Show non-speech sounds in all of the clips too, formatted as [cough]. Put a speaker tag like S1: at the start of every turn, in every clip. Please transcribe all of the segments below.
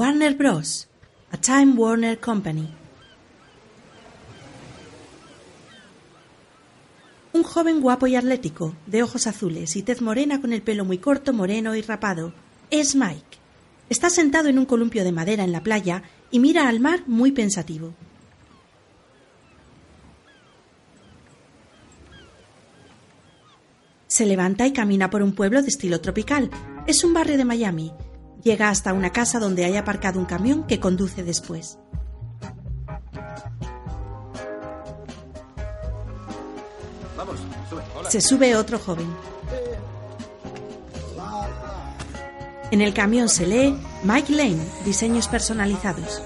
S1: Warner Bros. A Time Warner Company. Un joven guapo y atlético, de ojos azules y tez morena con el pelo muy corto, moreno y rapado, es Mike. Está sentado en un columpio de madera en la playa y mira al mar muy pensativo. Se levanta y camina por un pueblo de estilo tropical. Es un barrio de Miami. Llega hasta una casa donde hay aparcado un camión que conduce después.
S2: Vamos, sube. Hola.
S1: Se sube otro joven. En el camión se lee Mike Lane, diseños personalizados.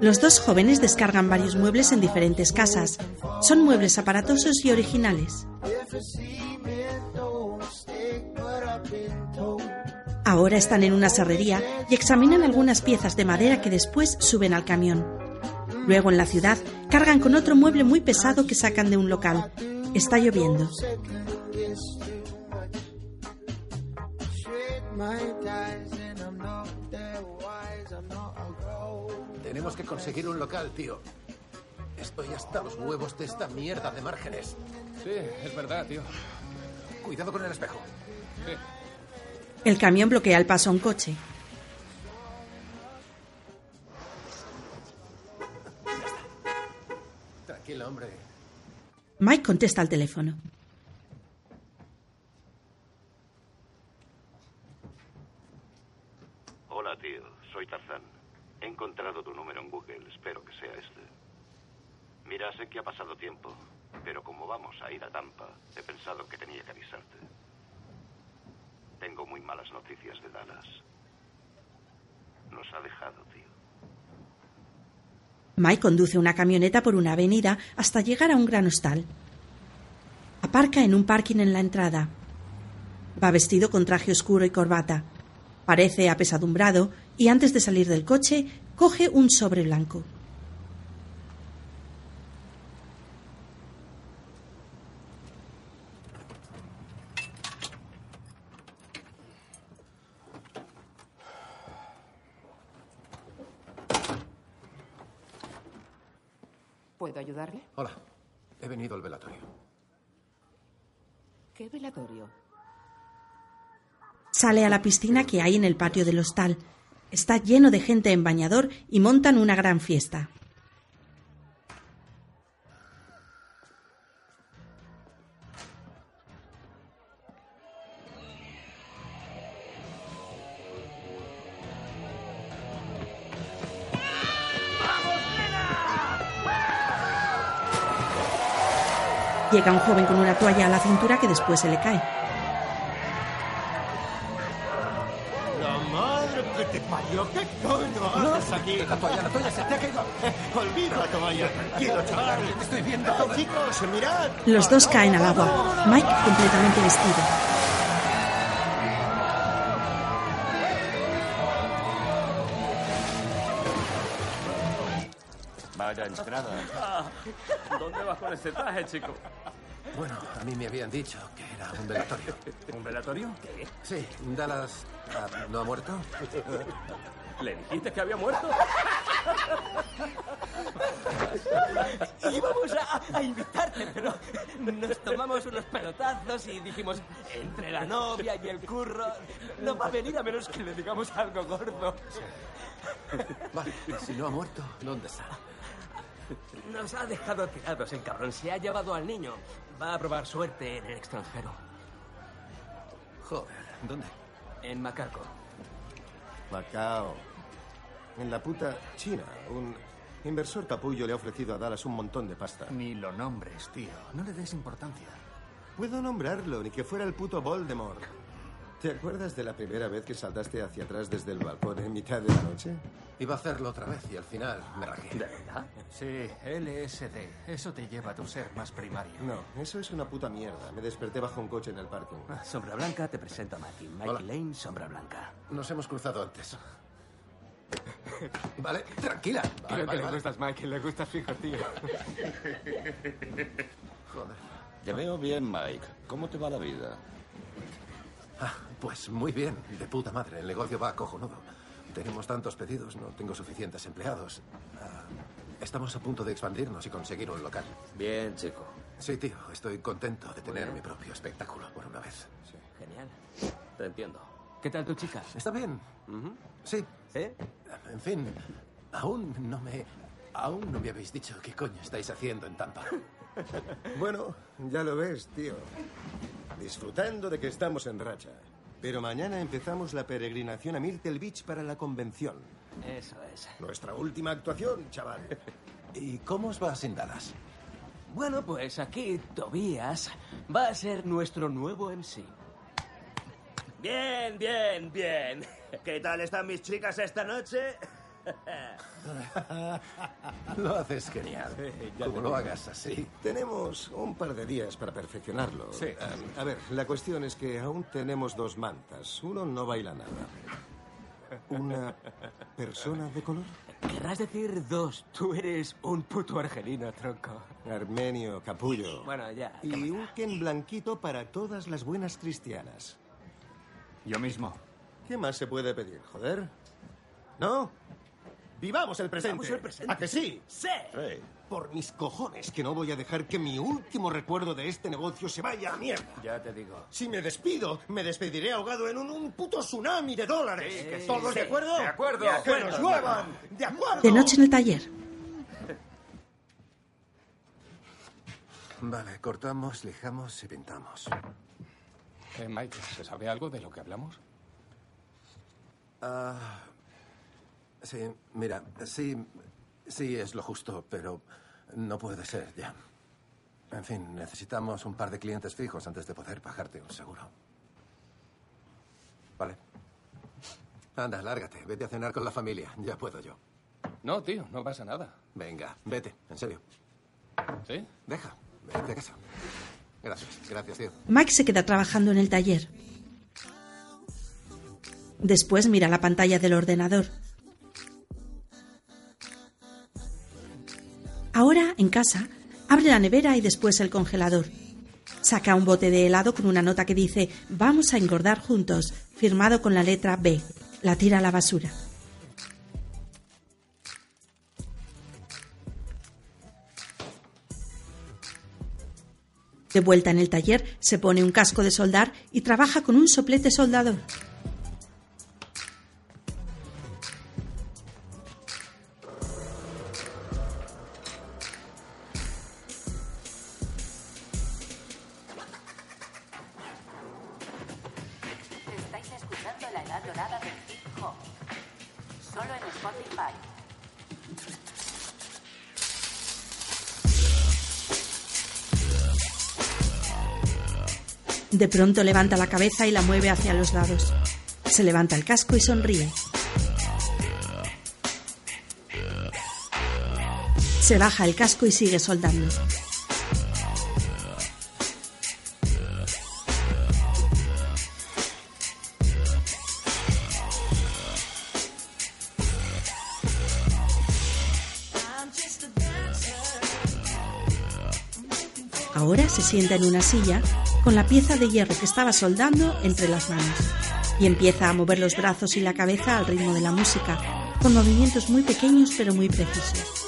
S1: Los dos jóvenes descargan varios muebles en diferentes casas. Son muebles aparatosos y originales. Ahora están en una serrería y examinan algunas piezas de madera que después suben al camión. Luego en la ciudad cargan con otro mueble muy pesado que sacan de un local. Está lloviendo.
S2: Tenemos que conseguir un local, tío. Estoy hasta los huevos de esta mierda de márgenes.
S3: Sí, es verdad, tío.
S2: Cuidado con el espejo.
S3: Sí.
S1: El camión bloquea el paso a un coche.
S2: Tranquilo, hombre.
S1: Mike contesta al teléfono.
S4: Hola, tío. Soy Tarzán. He encontrado tu número en Google. Espero que sea este. Mira, sé que ha pasado tiempo, pero como vamos a ir a Tampa, he pensado que tenía que avisarte. Tengo muy malas noticias de Dallas. Nos ha dejado, tío.
S1: Mike conduce una camioneta por una avenida hasta llegar a un gran hostal. Aparca en un parking en la entrada. Va vestido con traje oscuro y corbata. Parece apesadumbrado y antes de salir del coche coge un sobre blanco.
S5: ¿Puedo ayudarle?
S2: Hola. He venido al velatorio.
S5: ¿Qué velatorio?
S1: Sale a la piscina que hay en el patio del hostal. Está lleno de gente en bañador y montan una gran fiesta. Llega un joven con una toalla a la cintura que después se le cae.
S6: La madre que te parió, ¿qué coño haces aquí?
S2: La toalla, la toalla se te ha caído. [laughs]
S6: Olvida la toalla, tranquilo, chaval.
S2: Te estoy viendo.
S6: Chicos, mirad.
S1: Los dos caen al agua. Mike completamente vestido.
S7: Vaya entrada.
S3: ¿Dónde vas con ese traje, chico?
S2: Bueno, a mí me habían dicho que era un velatorio.
S3: ¿Un velatorio? ¿Qué?
S2: Sí, Dallas ah, no ha muerto.
S3: ¿Le dijiste que había muerto?
S8: Íbamos a, a invitarte, pero nos tomamos unos pelotazos y dijimos, entre la novia y el curro, no va a venir a menos que le digamos algo gordo.
S2: Vale, si no ha muerto, ¿dónde está?
S8: Nos ha dejado tirados el cabrón. Se ha llevado al niño. Va a probar suerte en el extranjero.
S2: Joder, ¿dónde?
S8: En Macaco.
S6: Macao. En la puta China, un inversor capullo le ha ofrecido a Dallas un montón de pasta.
S7: Ni lo nombres, tío. No le des importancia.
S6: Puedo nombrarlo, ni que fuera el puto Voldemort. ¿Te acuerdas de la primera vez que saltaste hacia atrás desde el balcón en mitad de la noche?
S2: Iba a hacerlo otra vez y al final me rajé.
S8: ¿De verdad?
S7: Sí, LSD. Eso te lleva a tu ser más primario.
S6: No, eso es una puta mierda. Me desperté bajo un coche en el parking.
S8: Sombra Blanca, te presento a Mikey. Mikey
S2: Hola.
S8: Lane, Sombra Blanca.
S2: Nos hemos cruzado antes. Vale, tranquila. Vale, vale, vale.
S6: gustas, Mike. Le gustas fijo, tío.
S2: Joder.
S9: Te veo bien, Mike. ¿Cómo te va la vida?
S2: Ah, pues muy bien, de puta madre. El negocio va cojonudo. Tenemos tantos pedidos, no tengo suficientes empleados. Ah, estamos a punto de expandirnos y conseguir un local.
S10: Bien, chico.
S2: Sí, tío, estoy contento de tener mi propio espectáculo por una vez.
S8: Genial.
S10: Te entiendo.
S8: ¿Qué tal tu chica?
S2: Está bien. Sí.
S8: ¿Eh?
S2: En fin, aún no me. Aún no me habéis dicho qué coño estáis haciendo en Tampa. [laughs]
S6: Bueno, ya lo ves, tío. Disfrutando de que estamos en racha. Pero mañana empezamos la peregrinación a Myrtle Beach para la convención.
S8: Eso es.
S6: Nuestra última actuación, chaval. [laughs]
S2: ¿Y cómo os va sin Dallas?
S8: Bueno, pues aquí Tobías va a ser nuestro nuevo MC.
S10: Bien, bien, bien. [laughs] ¿Qué tal están mis chicas esta noche? [laughs]
S2: Lo haces genial. Como lo hagas así.
S6: Tenemos un par de días para perfeccionarlo.
S2: Sí.
S6: Ah, a ver, la cuestión es que aún tenemos dos mantas. Uno no baila nada. ¿Una persona de color?
S8: Querrás decir dos. Tú eres un puto argelino, tronco.
S6: Armenio, capullo.
S8: Bueno, ya. ¿qué
S6: Y un Ken blanquito para todas las buenas cristianas.
S7: Yo mismo.
S6: ¿Qué más se puede pedir, joder? ¿No? ¡Vivamos el presente!
S8: Vivamos el presente.
S6: ¿A que sí?
S8: ¡Sí!
S6: Por mis cojones que no voy a dejar que mi último recuerdo de este negocio se vaya a mierda.
S8: Ya te digo.
S6: Si me despido, me despediré ahogado en un, un puto tsunami de dólares.
S8: Sí, que sí,
S6: ¿Todos de
S8: sí.
S6: acuerdo?
S7: De acuerdo.
S6: ¡Que
S7: De
S6: nos
S7: acuerdo.
S6: lluevan! ¡De acuerdo!
S1: De noche en el taller.
S2: Vale, cortamos, lijamos y pintamos.
S11: Eh, Mike, ¿se sabe algo de lo que hablamos?
S2: Ah, sí, mira, sí, sí es lo justo, pero no puede ser ya. En fin, necesitamos un par de clientes fijos antes de poder pagarte un seguro. Vale. Anda, lárgate, vete a cenar con la familia, ya puedo yo.
S11: No, tío, no pasa nada.
S2: Venga, vete, en serio.
S11: ¿Sí?
S2: Deja, vete a casa. Gracias, gracias.
S1: Mike se queda trabajando en el taller. Después mira la pantalla del ordenador. Ahora, en casa, abre la nevera y después el congelador. Saca un bote de helado con una nota que dice Vamos a engordar juntos, firmado con la letra B. La tira a la basura. De vuelta en el taller, se pone un casco de soldar y trabaja con un soplete soldador. Pronto levanta la cabeza y la mueve hacia los lados. Se levanta el casco y sonríe. Se baja el casco y sigue soldando. Ahora se sienta en una silla con la pieza de hierro que estaba soldando entre las manos y empieza a mover los brazos y la cabeza al ritmo de la música, con movimientos muy pequeños pero muy precisos.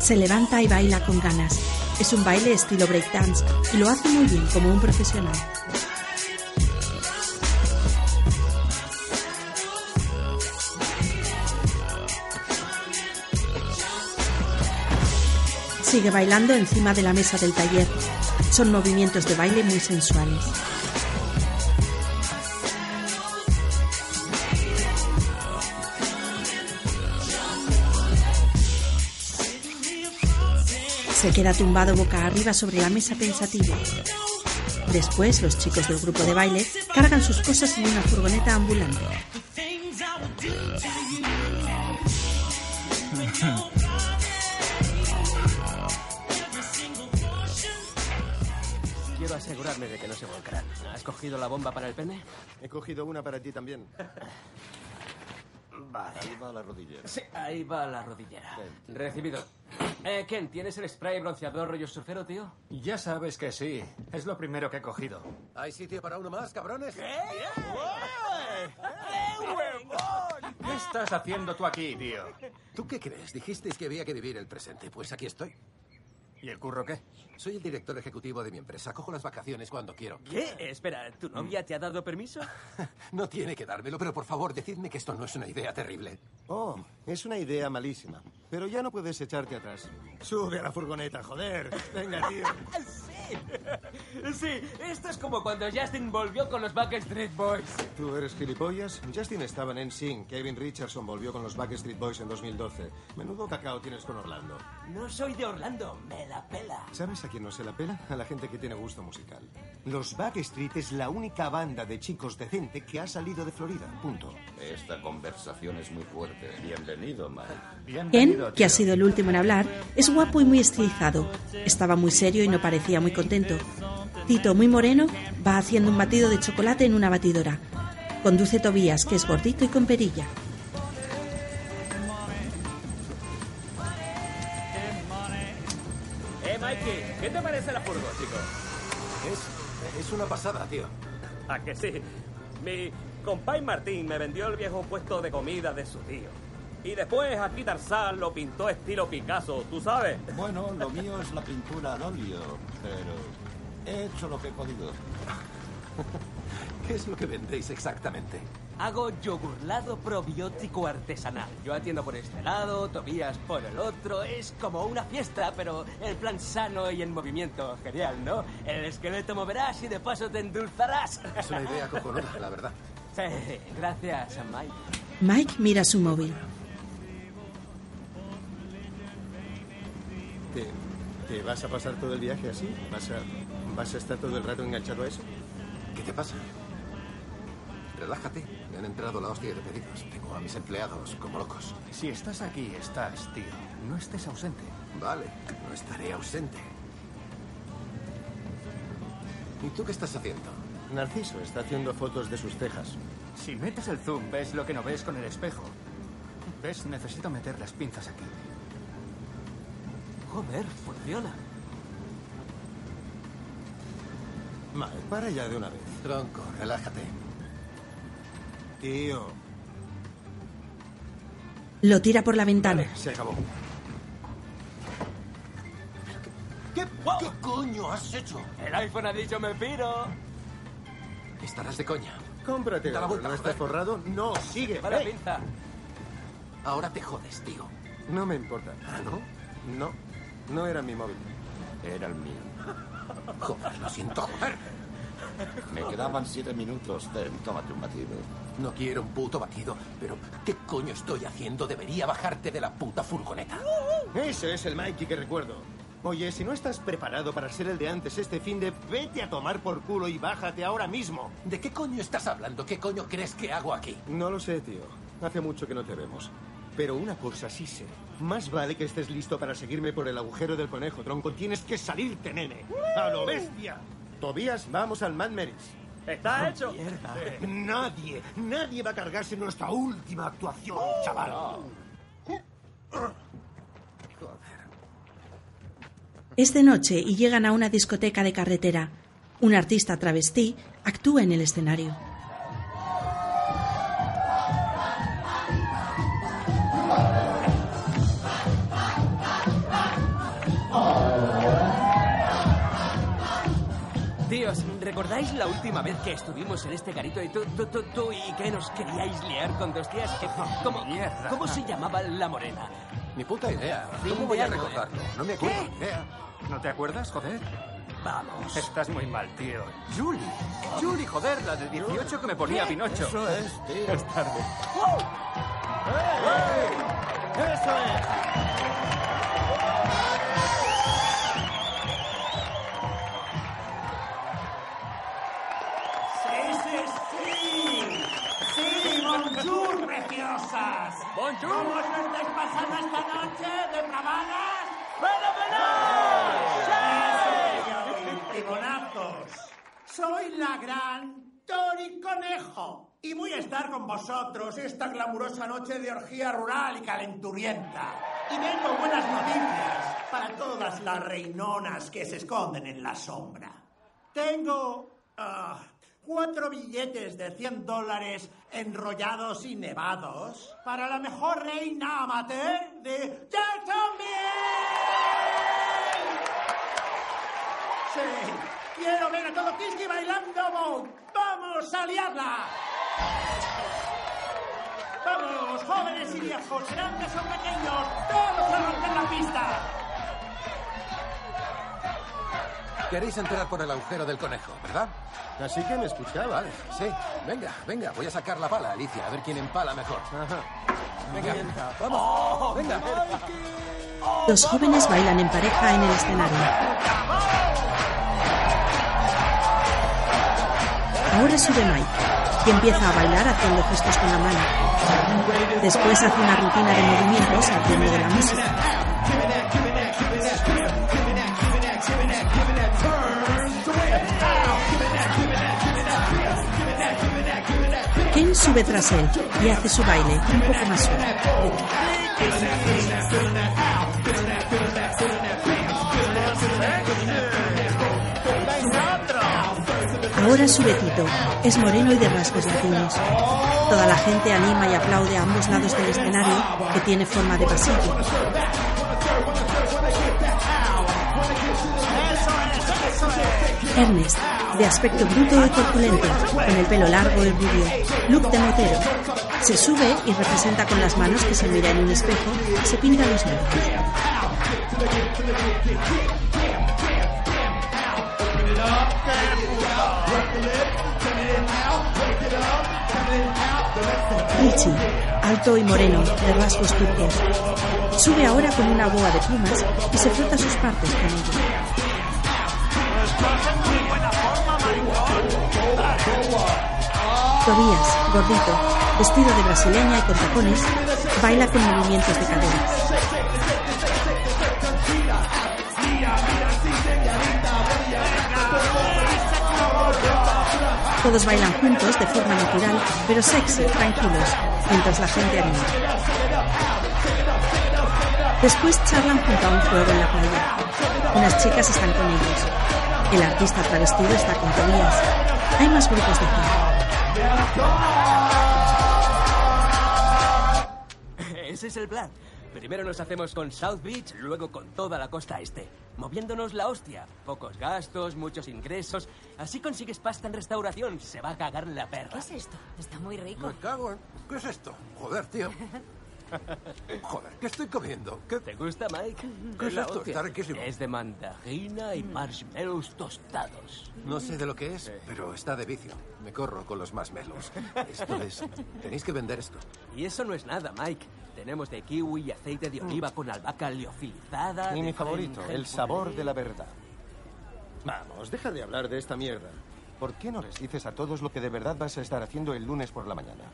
S1: Se levanta y baila con ganas. Es un baile estilo breakdance y lo hace muy bien como un profesional. Sigue bailando encima de la mesa del taller. Son movimientos de baile muy sensuales. Se queda tumbado boca arriba sobre la mesa pensativo. Después, los chicos del grupo de baile cargan sus cosas en una furgoneta ambulante.
S8: Cogido la bomba para el pene?
S6: He cogido una para ti también. [laughs]
S8: Vale.
S9: Ahí va la rodillera.
S8: Sí, ahí va la rodillera. Recibido. Eh, Ken, ¿tienes el spray bronceador rollo surfero, tío?
S7: Ya sabes que sí. Es lo primero que he cogido.
S2: ¿Hay sitio para uno más, cabrones?
S7: ¿Qué estás haciendo tú aquí, tío?
S2: ¿Tú qué crees? Dijisteis que había que vivir el presente. Pues aquí estoy.
S7: ¿Y el curro qué?
S2: Soy el director ejecutivo de mi empresa. Cojo las vacaciones cuando quiero.
S8: ¿Qué? Espera, ¿tu novia te ha dado permiso? [laughs]
S2: No tiene que dármelo, pero por favor, decidme que esto no es una idea terrible.
S6: Oh, es una idea malísima. Pero ya no puedes echarte atrás. Sube a la furgoneta, joder. Venga, tío. [laughs]
S8: Sí, esto es como cuando Justin volvió con los Backstreet Boys.
S6: ¿Tú eres gilipollas? Justin estaba en NSYNC. Kevin Richardson volvió con los Backstreet Boys en 2012. Menudo cacao tienes con Orlando.
S8: No soy de Orlando, me la pela.
S6: ¿Sabes a quién no se la pela? A la gente que tiene gusto musical. Los Backstreet es la única banda de chicos decente que ha salido de Florida. Punto.
S9: Esta conversación es muy fuerte. Bienvenido, Mike.
S1: Ken, que ha sido el último en hablar, es guapo y muy estilizado. Estaba muy serio y no parecía muy contento. Tito, muy moreno, va haciendo un batido de chocolate en una batidora. Conduce Tobías, que es gordito y con perilla.
S2: Pasada, tío.
S3: ¿A que sí? Mi compay Martín me vendió el viejo puesto de comida de su tío. Y después aquí Tarzán lo pintó estilo Picasso, ¿tú sabes?
S9: Bueno, lo mío es la pintura al óleo, pero he hecho lo que he podido. [laughs]
S2: ¿Qué es lo que vendéis exactamente?
S8: Hago yogurlado probiótico artesanal. Yo atiendo por este lado, Tobías por el otro. Es como una fiesta, pero el plan sano y en movimiento. Genial, ¿no? El esqueleto moverás y de paso te endulzarás.
S2: Es una idea cojonuda, la verdad.
S8: Sí, gracias, Mike.
S1: Mike mira su móvil.
S6: ¿Te, te vas a pasar todo el viaje así? ¿Vas a, ¿Vas a estar todo el rato enganchado a eso?
S2: ¿Qué te pasa? Relájate. Me han entrado la hostia de pedidos. Tengo a mis empleados como locos.
S7: Si estás aquí, estás, tío. No estés ausente.
S2: Vale, no estaré ausente. ¿Y tú qué estás haciendo?
S6: Narciso está haciendo fotos de sus cejas.
S7: Si metes el zoom, ves lo que no ves con el espejo. ¿Ves? Necesito meter las pinzas aquí.
S8: Joder, funciona.
S6: Vale, para ya de una vez.
S2: Tronco, relájate.
S6: Tío,
S1: Lo tira por la ventana.
S6: se acabó.
S2: ¿Qué, ¿Qué coño has hecho?
S8: El iPhone ha dicho me piro.
S2: Estarás de coña.
S6: Cómprate
S2: la vuelta,
S6: ¿No estás forrado? No, sigue.
S8: Va la
S6: ¡Eh!
S8: pinza.
S2: Ahora te jodes, tío.
S6: No me importa.
S2: ¿Ah, no?
S6: No, no era mi móvil.
S9: Era el mío.
S2: Joder, lo siento, joder.
S9: Me quedaban siete minutos. Ten, tómate un batido.
S2: No quiero un puto batido, pero ¿qué coño estoy haciendo? Debería bajarte de la puta furgoneta.
S6: Ese es el Mikey que recuerdo. Oye, si no estás preparado para ser el de antes este fin de, vete a tomar por culo y bájate ahora mismo.
S2: ¿De qué coño estás hablando? ¿Qué coño crees que hago aquí?
S6: No lo sé, tío. Hace mucho que no te vemos. Pero una cosa sí sé. Más vale que estés listo para seguirme por el agujero del conejo, tronco. Tienes que salirte, nene. ¡A lo bestia! Tobías, vamos al Mad Meris.
S3: ¿Está hecho?
S6: Nadie, nadie va a cargarse nuestra última actuación, chaval.
S1: Es de noche y llegan a una discoteca de carretera. Un artista travestí actúa en el escenario.
S8: ¿Recordáis la última vez que estuvimos en este garito y tú, tú, tú, tú y que nos queríais liar con dos tías? que- ¿Cómo,
S7: Mierda.
S8: ¿Cómo se llamaba la morena?
S2: Ni puta idea. ¿Cómo voy a recordarlo? No me acuerdo.
S8: ¿Qué?
S2: idea.
S7: ¿No te acuerdas, joder?
S8: Vamos.
S7: Estás muy mal, tío. Julie. Julie, joder, la de 18 que me ponía Pinocho.
S9: Eso es, tío. [laughs]
S7: Es tarde.
S6: ¡Eso es!
S12: Bonjour. ¿Cómo estáis pasando esta noche, depravadas? ¡Fenomenal! ¡Timonazos! Soy la gran Tori Conejo y voy a estar con vosotros esta glamurosa noche de orgía rural y calenturienta. Y vengo buenas noticias. todas las reinonas que se esconden en la sombra. Tengo ah, cuatro billetes de 100 dólares enrollados y nevados para la mejor reina amateur de Jacksonville. Sí, quiero ver a todo Kiski bailando. ¡Vamos a liarla! ¡Vamos, jóvenes y viejos, grandes o pequeños! ¡Todos a romper la pista!
S2: Queréis entrar por el agujero del conejo, ¿verdad?
S6: Así que me escuchaba.
S2: Vale, sí. Venga, venga, voy a sacar la pala, Alicia, a ver quién empala mejor. Venga, vamos, venga.
S1: Los jóvenes bailan en pareja en el escenario. Ahora sube Mike y empieza a bailar haciendo gestos con la mano. Después hace una rutina de movimientos al ritmo de la música. Ken sube tras él y hace su baile un poco más suave. Ahora sube Tito. Es moreno y de rasgos latinos. Toda la gente anima y aplaude a ambos lados del escenario, que tiene forma de pasillo. Ernest, de aspecto bruto y corpulento, con el pelo largo y rubio, look de motero. Se sube y representa con las manos que se mira en un espejo se pinta los labios. Richie, alto y moreno, de rasgos turcos. Sube ahora con una boa de plumas y se frota sus partes con ella. Tobías, gordito, vestido de brasileña y con tacones, baila con movimientos de cadera. Todos bailan juntos de forma natural, pero sexy, tranquilos, mientras la gente anima. Después charlan junto a un fuego en la playa. Unas chicas están con ellos. El artista travestido está con Tobías. Hay más grupos de gente.
S8: Ese es el plan. Primero nos hacemos con South Beach, luego con toda la costa este. Moviéndonos la hostia. Pocos gastos, muchos ingresos. Así consigues pasta en restauración. Se va a cagar la perra.
S13: ¿Qué es esto? Está muy rico.
S2: Me cago en... ¿Qué es esto? Joder, tío. [laughs] Joder, ¿qué estoy comiendo? ¿Qué...
S8: ¿Te gusta, Mike?
S2: ¿Qué es esto? Está riquísimo.
S8: Es de mandarina y marshmallows tostados.
S2: No sé de lo que es, pero está de vicio. Me corro con los marshmallows. Esto es... Tenéis que vender esto.
S8: Y eso no es nada, Mike. Tenemos de kiwi y aceite de oliva con albahaca liofilizada.
S6: Y mi favorito, el sabor de la verdad. Vamos, deja de hablar de esta mierda. ¿Por qué no les dices a todos lo que de verdad vas a estar haciendo el lunes por la mañana?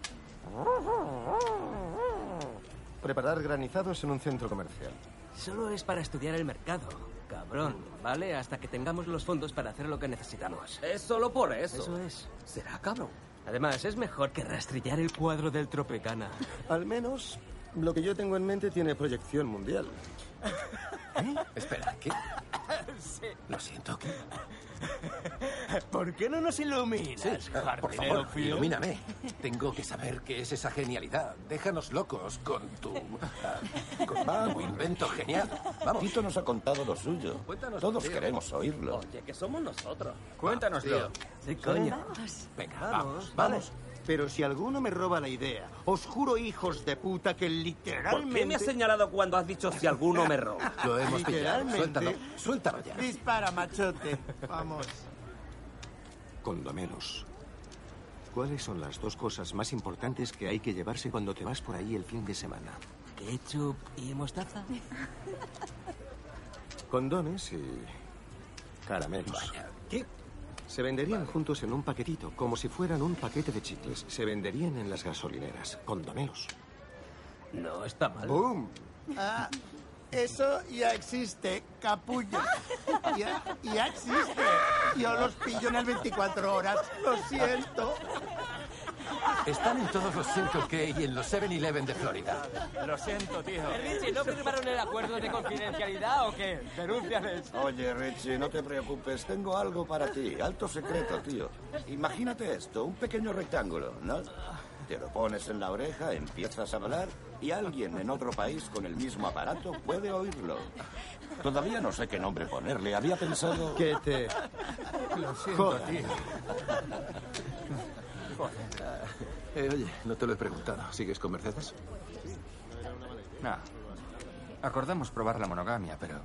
S6: Preparar granizados en un centro comercial.
S8: Solo es para estudiar el mercado, cabrón, ¿vale? Hasta que tengamos los fondos para hacer lo que necesitamos.
S3: Es solo por eso.
S8: Eso es.
S3: Será cabrón.
S8: Además, es mejor que rastrillar el cuadro del Tropecana.
S6: Al menos lo que yo tengo en mente tiene proyección mundial.
S2: ¿Eh? Espera, ¿qué? Lo siento, ¿qué?
S8: ¿Por qué no nos iluminas,
S2: Sí, ah, por
S8: jardinero
S2: favor,
S8: Phil?
S2: ilumíname. Tengo que saber qué es esa genialidad. Déjanos locos con tu... ah, con tu invento genial. Vamos.
S9: Tito nos ha contado lo suyo.
S3: Cuéntanos,
S9: Todos
S3: tío.
S9: queremos oírlo.
S3: Oye, que somos nosotros.
S2: Cuéntanoslo.
S8: Sí, coño.
S2: Venga,
S8: Vamos,
S2: vamos,
S8: vale.
S2: vamos.
S6: Pero si alguno me roba la idea, os juro, hijos de puta, que
S3: ¿Por
S6: literalmente...
S3: qué me has señalado cuando has dicho si alguno me roba? [laughs]
S2: Lo hemos pillado.
S6: Literalmente-
S2: Suéltalo. Suéltalo ya.
S12: Dispara, machote. Vamos.
S6: Condomelos. ¿Cuáles son las dos cosas más importantes que hay que llevarse cuando te vas por ahí el fin de semana?
S8: ¿Ketchup y mostaza?
S6: Condones y caramelos.
S2: ¿Qué?
S6: Se venderían juntos en un paquetito, como si fueran un paquete de chicles. Se venderían en las gasolineras. Condomelos.
S8: No está mal.
S6: ¡Boom!
S12: Ah, eso ya existe, capullo. Ya, ya existe. Yo los pillo en el 24 horas. Lo siento.
S2: Están en todos los Circle K y en los 7-Eleven de Florida.
S3: Lo siento, tío.
S8: Richie, ¿no firmaron el acuerdo de confidencialidad o qué? Denúnciales.
S9: Oye, Richie, no te preocupes. Tengo algo para ti. Alto secreto, tío. Imagínate esto, un pequeño rectángulo, ¿no? Te lo pones en la oreja, empiezas a hablar y alguien en otro país con el mismo aparato puede oírlo. Todavía no sé qué nombre ponerle. Había pensado...
S6: Que te...
S7: Lo siento,
S6: Joder.
S7: tío.
S2: Eh, oye, no te lo he preguntado. ¿Sigues con Mercedes?
S7: No. Acordamos probar la monogamia, pero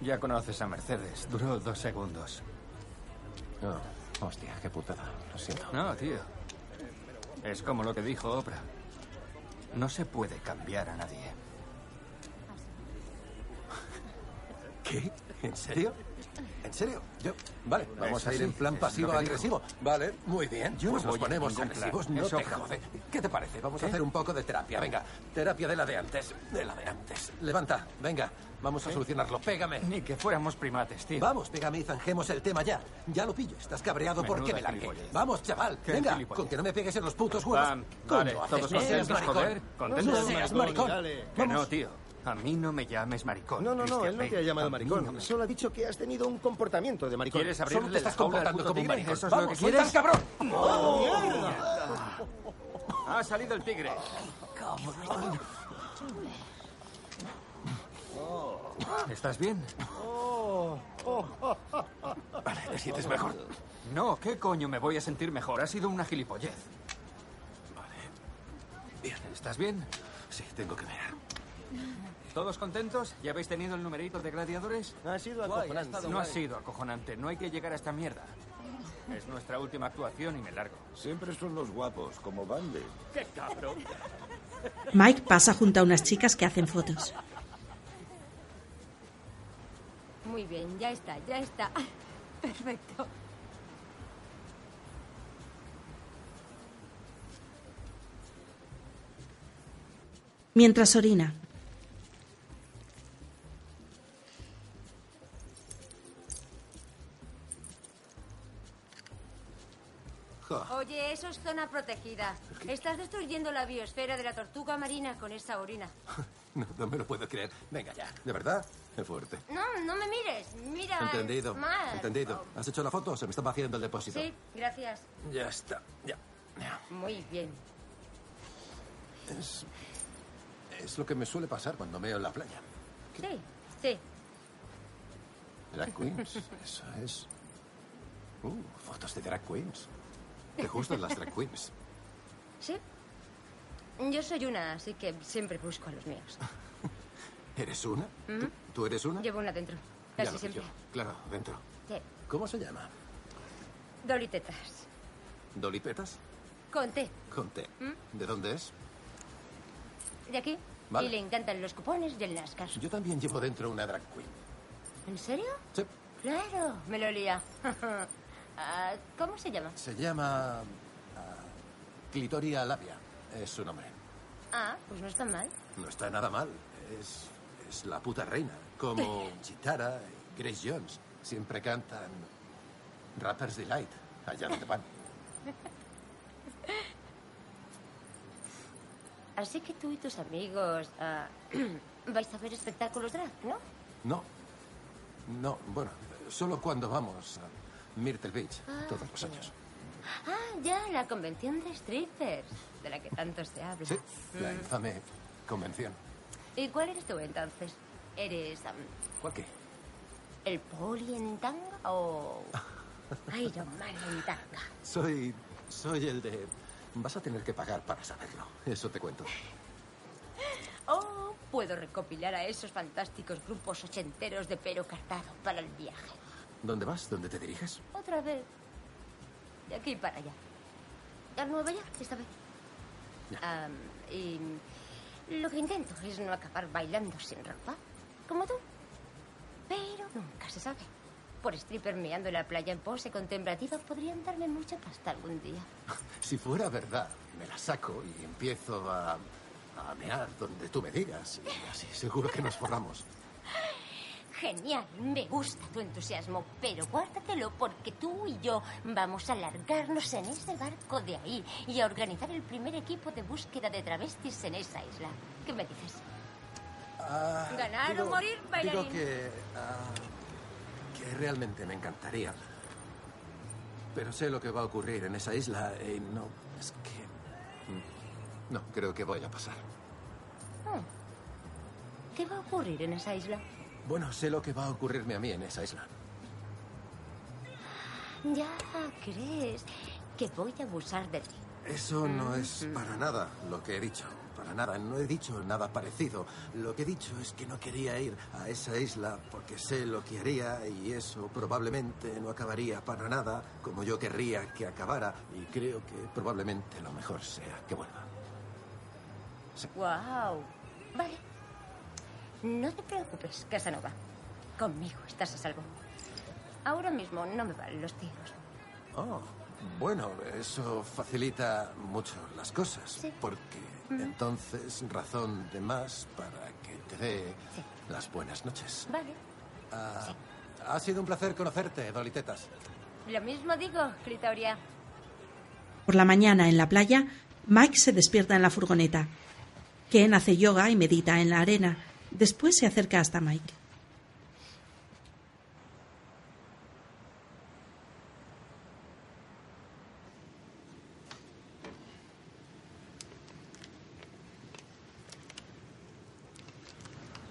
S7: ya conoces a Mercedes. Duró dos segundos.
S2: Oh, hostia, qué putada. Lo siento.
S7: No, tío. Es como lo que dijo Oprah. No se puede cambiar a nadie.
S2: ¿Qué? ¿En serio? ¿En serio? Yo. Vale, vamos
S7: Es
S2: a ir en plan pasivo-agresivo. Vale, muy bien.
S7: Yo
S2: pues
S7: no
S2: nos ponemos agresivos, no te jode. ¿Qué te parece? Vamos a hacer un poco de terapia. Venga, terapia de la de antes. De la de antes. Levanta, venga. Vamos a solucionarlo. Pégame.
S7: Ni que fuéramos primates, tío.
S2: Vamos, pégame y zanjemos el tema ya. Ya lo pillo. Estás cabreado porque me largué. Vamos, chaval. Venga, con que no me pegues en los putos huevos.
S7: Vale, todos contentos, joder, contentos.
S2: No seas maricón.
S7: Que no, tío. A mí no me llames maricón.
S6: No, no, no,
S7: Christian
S6: él no te ha llamado
S7: A mí
S6: maricón.
S7: no me-
S6: Solo ha dicho que has tenido un comportamiento de maricón.
S7: ¿Quieres
S2: Solo
S7: abrirle
S2: te estás comportando como un maricón.
S7: ¿Eso es
S2: Vamos,
S7: lo que quieres?
S2: cabrón.
S7: Ha salido el tigre. ¿Estás bien?
S2: Vale, ¿te sientes mejor?
S7: No, ¿qué coño me voy a sentir mejor? Ha sido una gilipollez.
S2: Bien.
S7: ¿Estás bien?
S2: Sí, tengo que mirar.
S7: ¿Todos contentos? ¿Ya habéis tenido el numerito de gladiadores?
S6: Ha sido
S8: Guay, ha
S6: acojonante.
S7: No ha sido acojonante. No hay que llegar a esta mierda. Es nuestra última actuación y me largo.
S9: Siempre son los guapos, como Bande.
S3: ¡Qué cabrón!
S1: Mike pasa junto a unas chicas que hacen fotos.
S13: Muy bien, ya está, ya está. Perfecto.
S1: Mientras orina.
S13: Eso es zona protegida. Estás destruyendo la biosfera de la tortuga marina con esa orina. [laughs]
S2: No, no me lo puedo creer. Venga ya. ¿De verdad? Fuerte.
S13: No, no me mires. Mira.
S2: Entendido.
S13: Mal.
S2: Entendido. ¿Has hecho la foto? Se me está vaciando el depósito.
S13: Sí, gracias.
S2: Ya está. Ya. ya.
S13: Muy bien.
S2: Es, es lo que me suele pasar cuando meo en la playa.
S13: Sí, sí.
S2: Drag queens. Eso es. Uh, fotos de drag queens. Te gustan las drag queens.
S13: Sí. Yo soy una, así que siempre busco a los míos. [laughs]
S2: ¿Eres una? ¿Tú, tú eres una?
S13: Llevo una dentro.
S2: Ya
S13: Casi
S2: lo
S13: siempre.
S2: Claro, dentro.
S13: Sí.
S2: ¿Cómo se llama?
S13: Dolitetas.
S2: ¿Dolipetas?
S13: Con té.
S2: Con té.
S13: ¿Mm?
S2: ¿De dónde es?
S13: De aquí.
S2: Vale.
S13: Y le encantan los cupones y el NASCAR.
S2: Yo también llevo dentro una drag queen.
S13: ¿En serio?
S2: Sí.
S13: Claro, me lo lía. [laughs] Ah, ¿Cómo se llama?
S2: Se llama... ah, Clitoria labia. Es su nombre.
S13: Ah, pues no está mal.
S2: No está nada mal. Es, es la puta reina. Como [laughs] Chitara y Grace Jones. Siempre cantan Rappers Delight. Allá donde van. [laughs]
S13: Así que tú y tus amigos ah, [clears throat] vais a ver espectáculos drag, ¿no?
S2: No. No, bueno, solo cuando vamos a Myrtle Beach. Todos los años.
S13: Ah, ya, la convención de strippers, de la que tanto se habla.
S2: Sí, la
S13: Mm.
S2: infame convención.
S13: ¿Y cuál eres tú entonces? ¿Eres am,
S2: ¿Cuál qué?
S13: el poli en tanga o [laughs] Iron Man en tanga?
S2: Soy. Soy el de. Vas a tener que pagar para saberlo. Eso te cuento. [laughs]
S13: O puedo recopilar a esos fantásticos grupos ochenteros de pelo cartado para el viaje.
S2: ¿Dónde vas? ¿Dónde te diriges?
S13: Otra vez. De aquí para allá. A Nueva York, esta vez. Y lo que intento es no acabar bailando sin ropa, como tú. Pero nunca se sabe. Por stripper meando en la playa en pose contemplativa podrían darme mucha pasta algún día. [laughs]
S2: Si fuera verdad, me la saco y empiezo a. a mear donde tú me digas. Y así seguro que nos forramos. [laughs]
S13: Genial, me gusta tu entusiasmo, pero guárdatelo porque tú y yo vamos a largarnos en ese barco de ahí y a organizar el primer equipo de búsqueda de travestis en esa isla. ¿Qué me dices?
S2: Ah,
S13: ¿Ganar
S2: digo-
S13: o morir, bailarín?
S2: Digo que, ah, que realmente me encantaría. Pero sé lo que va a ocurrir en esa isla y no, es que... mm, No, creo que voy a pasar.
S13: Hmm. ¿Qué va a ocurrir en esa isla?
S2: Bueno, sé lo que va a ocurrirme a mí en esa isla.
S13: Ya crees que voy a abusar de ti.
S2: Eso no es para nada lo que he dicho. Para nada. No he dicho nada parecido. Lo que he dicho es que no quería ir a esa isla porque sé lo que haría y eso probablemente no acabaría para nada como yo querría que acabara. Y creo que probablemente lo mejor sea que vuelva.
S13: Wow. Vale. No te preocupes, Casanova. Conmigo estás a salvo. Ahora mismo no me valen los tiros.
S2: Oh, bueno, eso facilita mucho las cosas. Porque entonces razón de más para que te dé las buenas noches.
S13: Vale.
S2: Ah, Ha sido un placer conocerte, Dolitetas.
S13: Lo mismo digo, Clitoria.
S1: Por la mañana en la playa, Mike se despierta en la furgoneta. Ken hace yoga y medita en la arena. Después se acerca hasta Mike.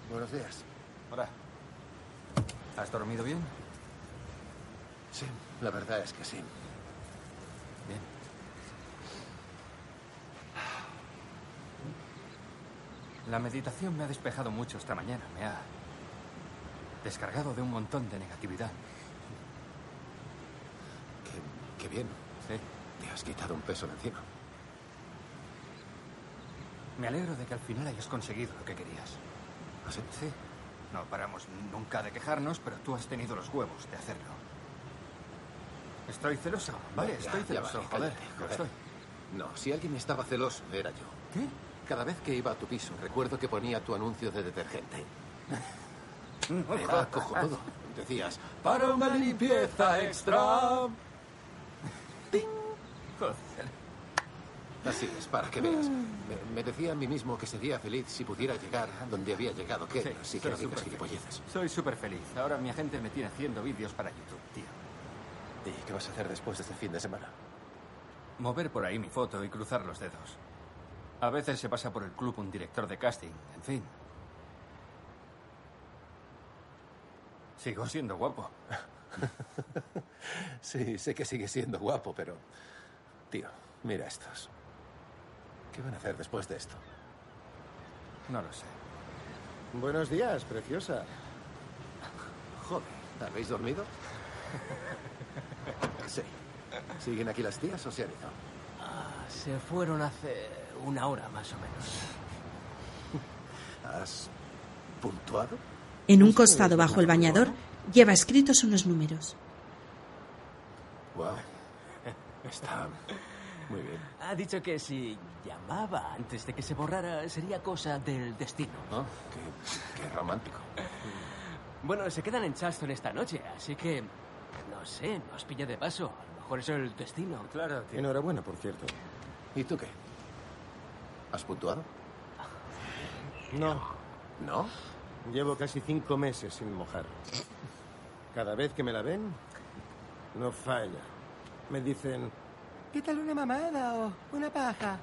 S2: Buenos días.
S7: Hola. ¿Has dormido bien?
S2: Sí, la verdad es que sí.
S7: La meditación me ha despejado mucho esta mañana. Me ha descargado de un montón de negatividad.
S2: Qué, qué bien.
S7: Sí.
S2: Te has quitado un peso de encima.
S7: Me alegro de que al final hayas conseguido lo que querías.
S2: ¿Ah, sí?
S7: Sí. No paramos nunca de quejarnos, pero tú has tenido los huevos de hacerlo. Estoy celoso, ¿vale?
S2: Ya,
S7: estoy
S2: ya
S7: celoso,
S2: vale,
S7: joder.
S2: cállate,
S7: lo
S2: joder.
S7: estoy.
S2: No, si alguien estaba celoso, era yo.
S7: ¿Qué?
S2: Cada vez que iba a tu piso, recuerdo que ponía tu anuncio de detergente. [laughs] Era
S7: jodas.
S2: cojonudo. Decías, para una limpieza extra.
S7: Joder.
S2: Así es, para que veas. Me, me decía a mí mismo que sería feliz si pudiera llegar donde había llegado que
S7: Sí,
S2: así que no digas gilipolleces.
S7: Soy súper feliz. Ahora mi agente me tiene haciendo vídeos para YouTube, tío.
S2: ¿Y qué vas a hacer después de este fin de semana?
S7: Mover por ahí mi foto y cruzar los dedos. A veces se pasa por el club un director de casting. En fin. Sigo siendo guapo. [laughs]
S2: Sí, sé que sigue siendo guapo, pero... Tío, mira estos. ¿Qué van a hacer después de esto?
S7: No lo sé.
S6: Buenos días, preciosa.
S2: Joder, ¿habéis dormido? [laughs] Sí. ¿Siguen aquí las tías o se han ido?
S8: Ah, se fueron hace una hora más o menos.
S2: ¿Has puntuado?
S1: En un costado bajo el bañador lleva escritos unos números.
S2: Wow. Está muy bien.
S8: Ha dicho que si llamaba antes de que se borrara sería cosa del destino.
S2: Oh, qué, qué romántico.
S8: Bueno, se quedan en Charleston esta noche, así que no sé, nos pilla de paso. A lo mejor es el destino.
S7: Claro, tío.
S6: Enhorabuena, por cierto.
S2: ¿Y tú qué? ¿Has puntuado?
S6: No,
S2: ¿No?
S6: llevo casi cinco meses sin mojar. Cada vez que me la ven, no falla. Me dicen, ¿qué tal una mamada o una paja?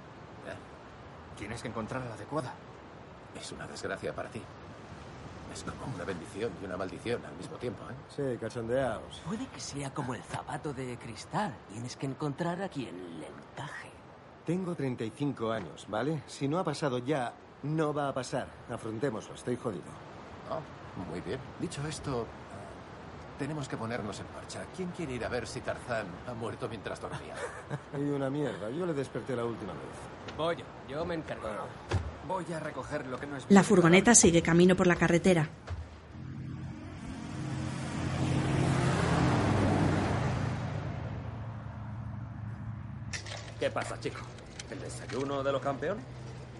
S7: Tienes que encontrar a la adecuada.
S2: Es una desgracia para ti. Es como una bendición y una maldición al mismo tiempo, ¿eh?
S6: Sí, cachondeaos.
S8: Puede que sea como el zapato de cristal. Tienes que encontrar a quien le encaje.
S6: Tengo 35 años, ¿vale? Si no ha pasado ya, no va a pasar. Afrontémoslo, estoy jodido.
S2: Oh, muy bien. Dicho esto, tenemos que ponernos en marcha. ¿Quién quiere ir a ver si Tarzán ha muerto mientras dormía? [laughs]
S6: Y una mierda, yo le desperté la última vez.
S8: Voy yo, me encargo.
S7: Voy a recoger lo que no es
S1: La furgoneta sigue camino por la carretera.
S3: ¿Qué pasa, chico? ¿El desayuno de los campeones?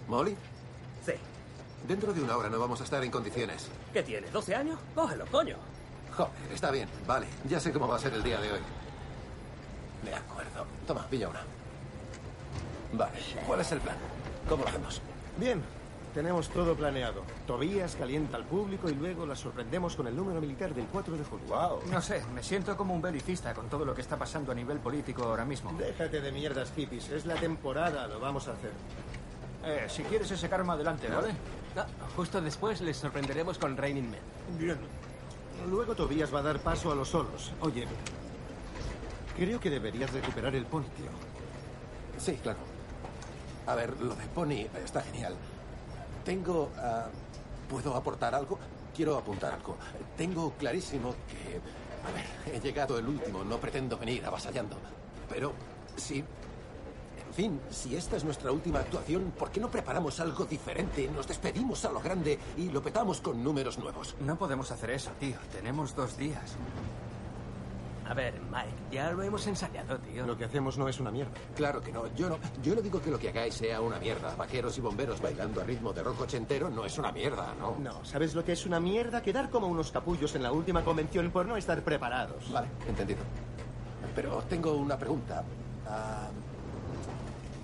S2: ¿Molly?
S3: Sí.
S2: Dentro de una hora no vamos a estar en condiciones.
S3: ¿Qué tienes? ¿12 años? Cógelo, coño.
S2: Joder, está bien. Vale, ya sé cómo va a ser el día de hoy. De acuerdo. Toma, pilla una. Vale, ¿cuál es el plan? ¿Cómo lo hacemos?
S6: Bien, tenemos todo planeado. Tobías calienta al público y luego la sorprendemos con el número militar del 4 de julio.
S9: Wow.
S7: No sé, me siento como un belicista con todo lo que está pasando a nivel político ahora mismo.
S6: Déjate de mierdas hippies, es la temporada, lo vamos a hacer.
S7: Eh, si quieres ese karma adelante, ¿vale?
S8: No, justo después les sorprenderemos con Raining Men.
S6: Bien. Luego Tobías va a dar paso a los solos. Oye, creo que deberías recuperar el pony, tío.
S2: Sí, claro. A ver, lo de Pony está genial. Tengo... ah, ¿Puedo aportar algo? Quiero apuntar algo. Tengo clarísimo que... A ver, he llegado el último, no pretendo venir avasallando. Pero sí... En fin, si esta es nuestra última actuación, ¿por qué no preparamos algo diferente? Nos despedimos a lo grande y lo petamos con números nuevos.
S7: No podemos hacer eso, tío. Tenemos dos días.
S8: A ver, Mike, ya lo hemos ensayado, tío.
S6: Lo que hacemos no es una mierda.
S2: Claro que no. Yo no, yo no digo que lo que hagáis sea una mierda. Vaqueros y bomberos bailando a ritmo de rock ochentero no es una mierda, ¿no?
S6: No, ¿sabes lo que es una mierda? Quedar como unos capullos en la última convención por no estar preparados.
S2: Vale, entendido. Pero tengo una pregunta. Ah,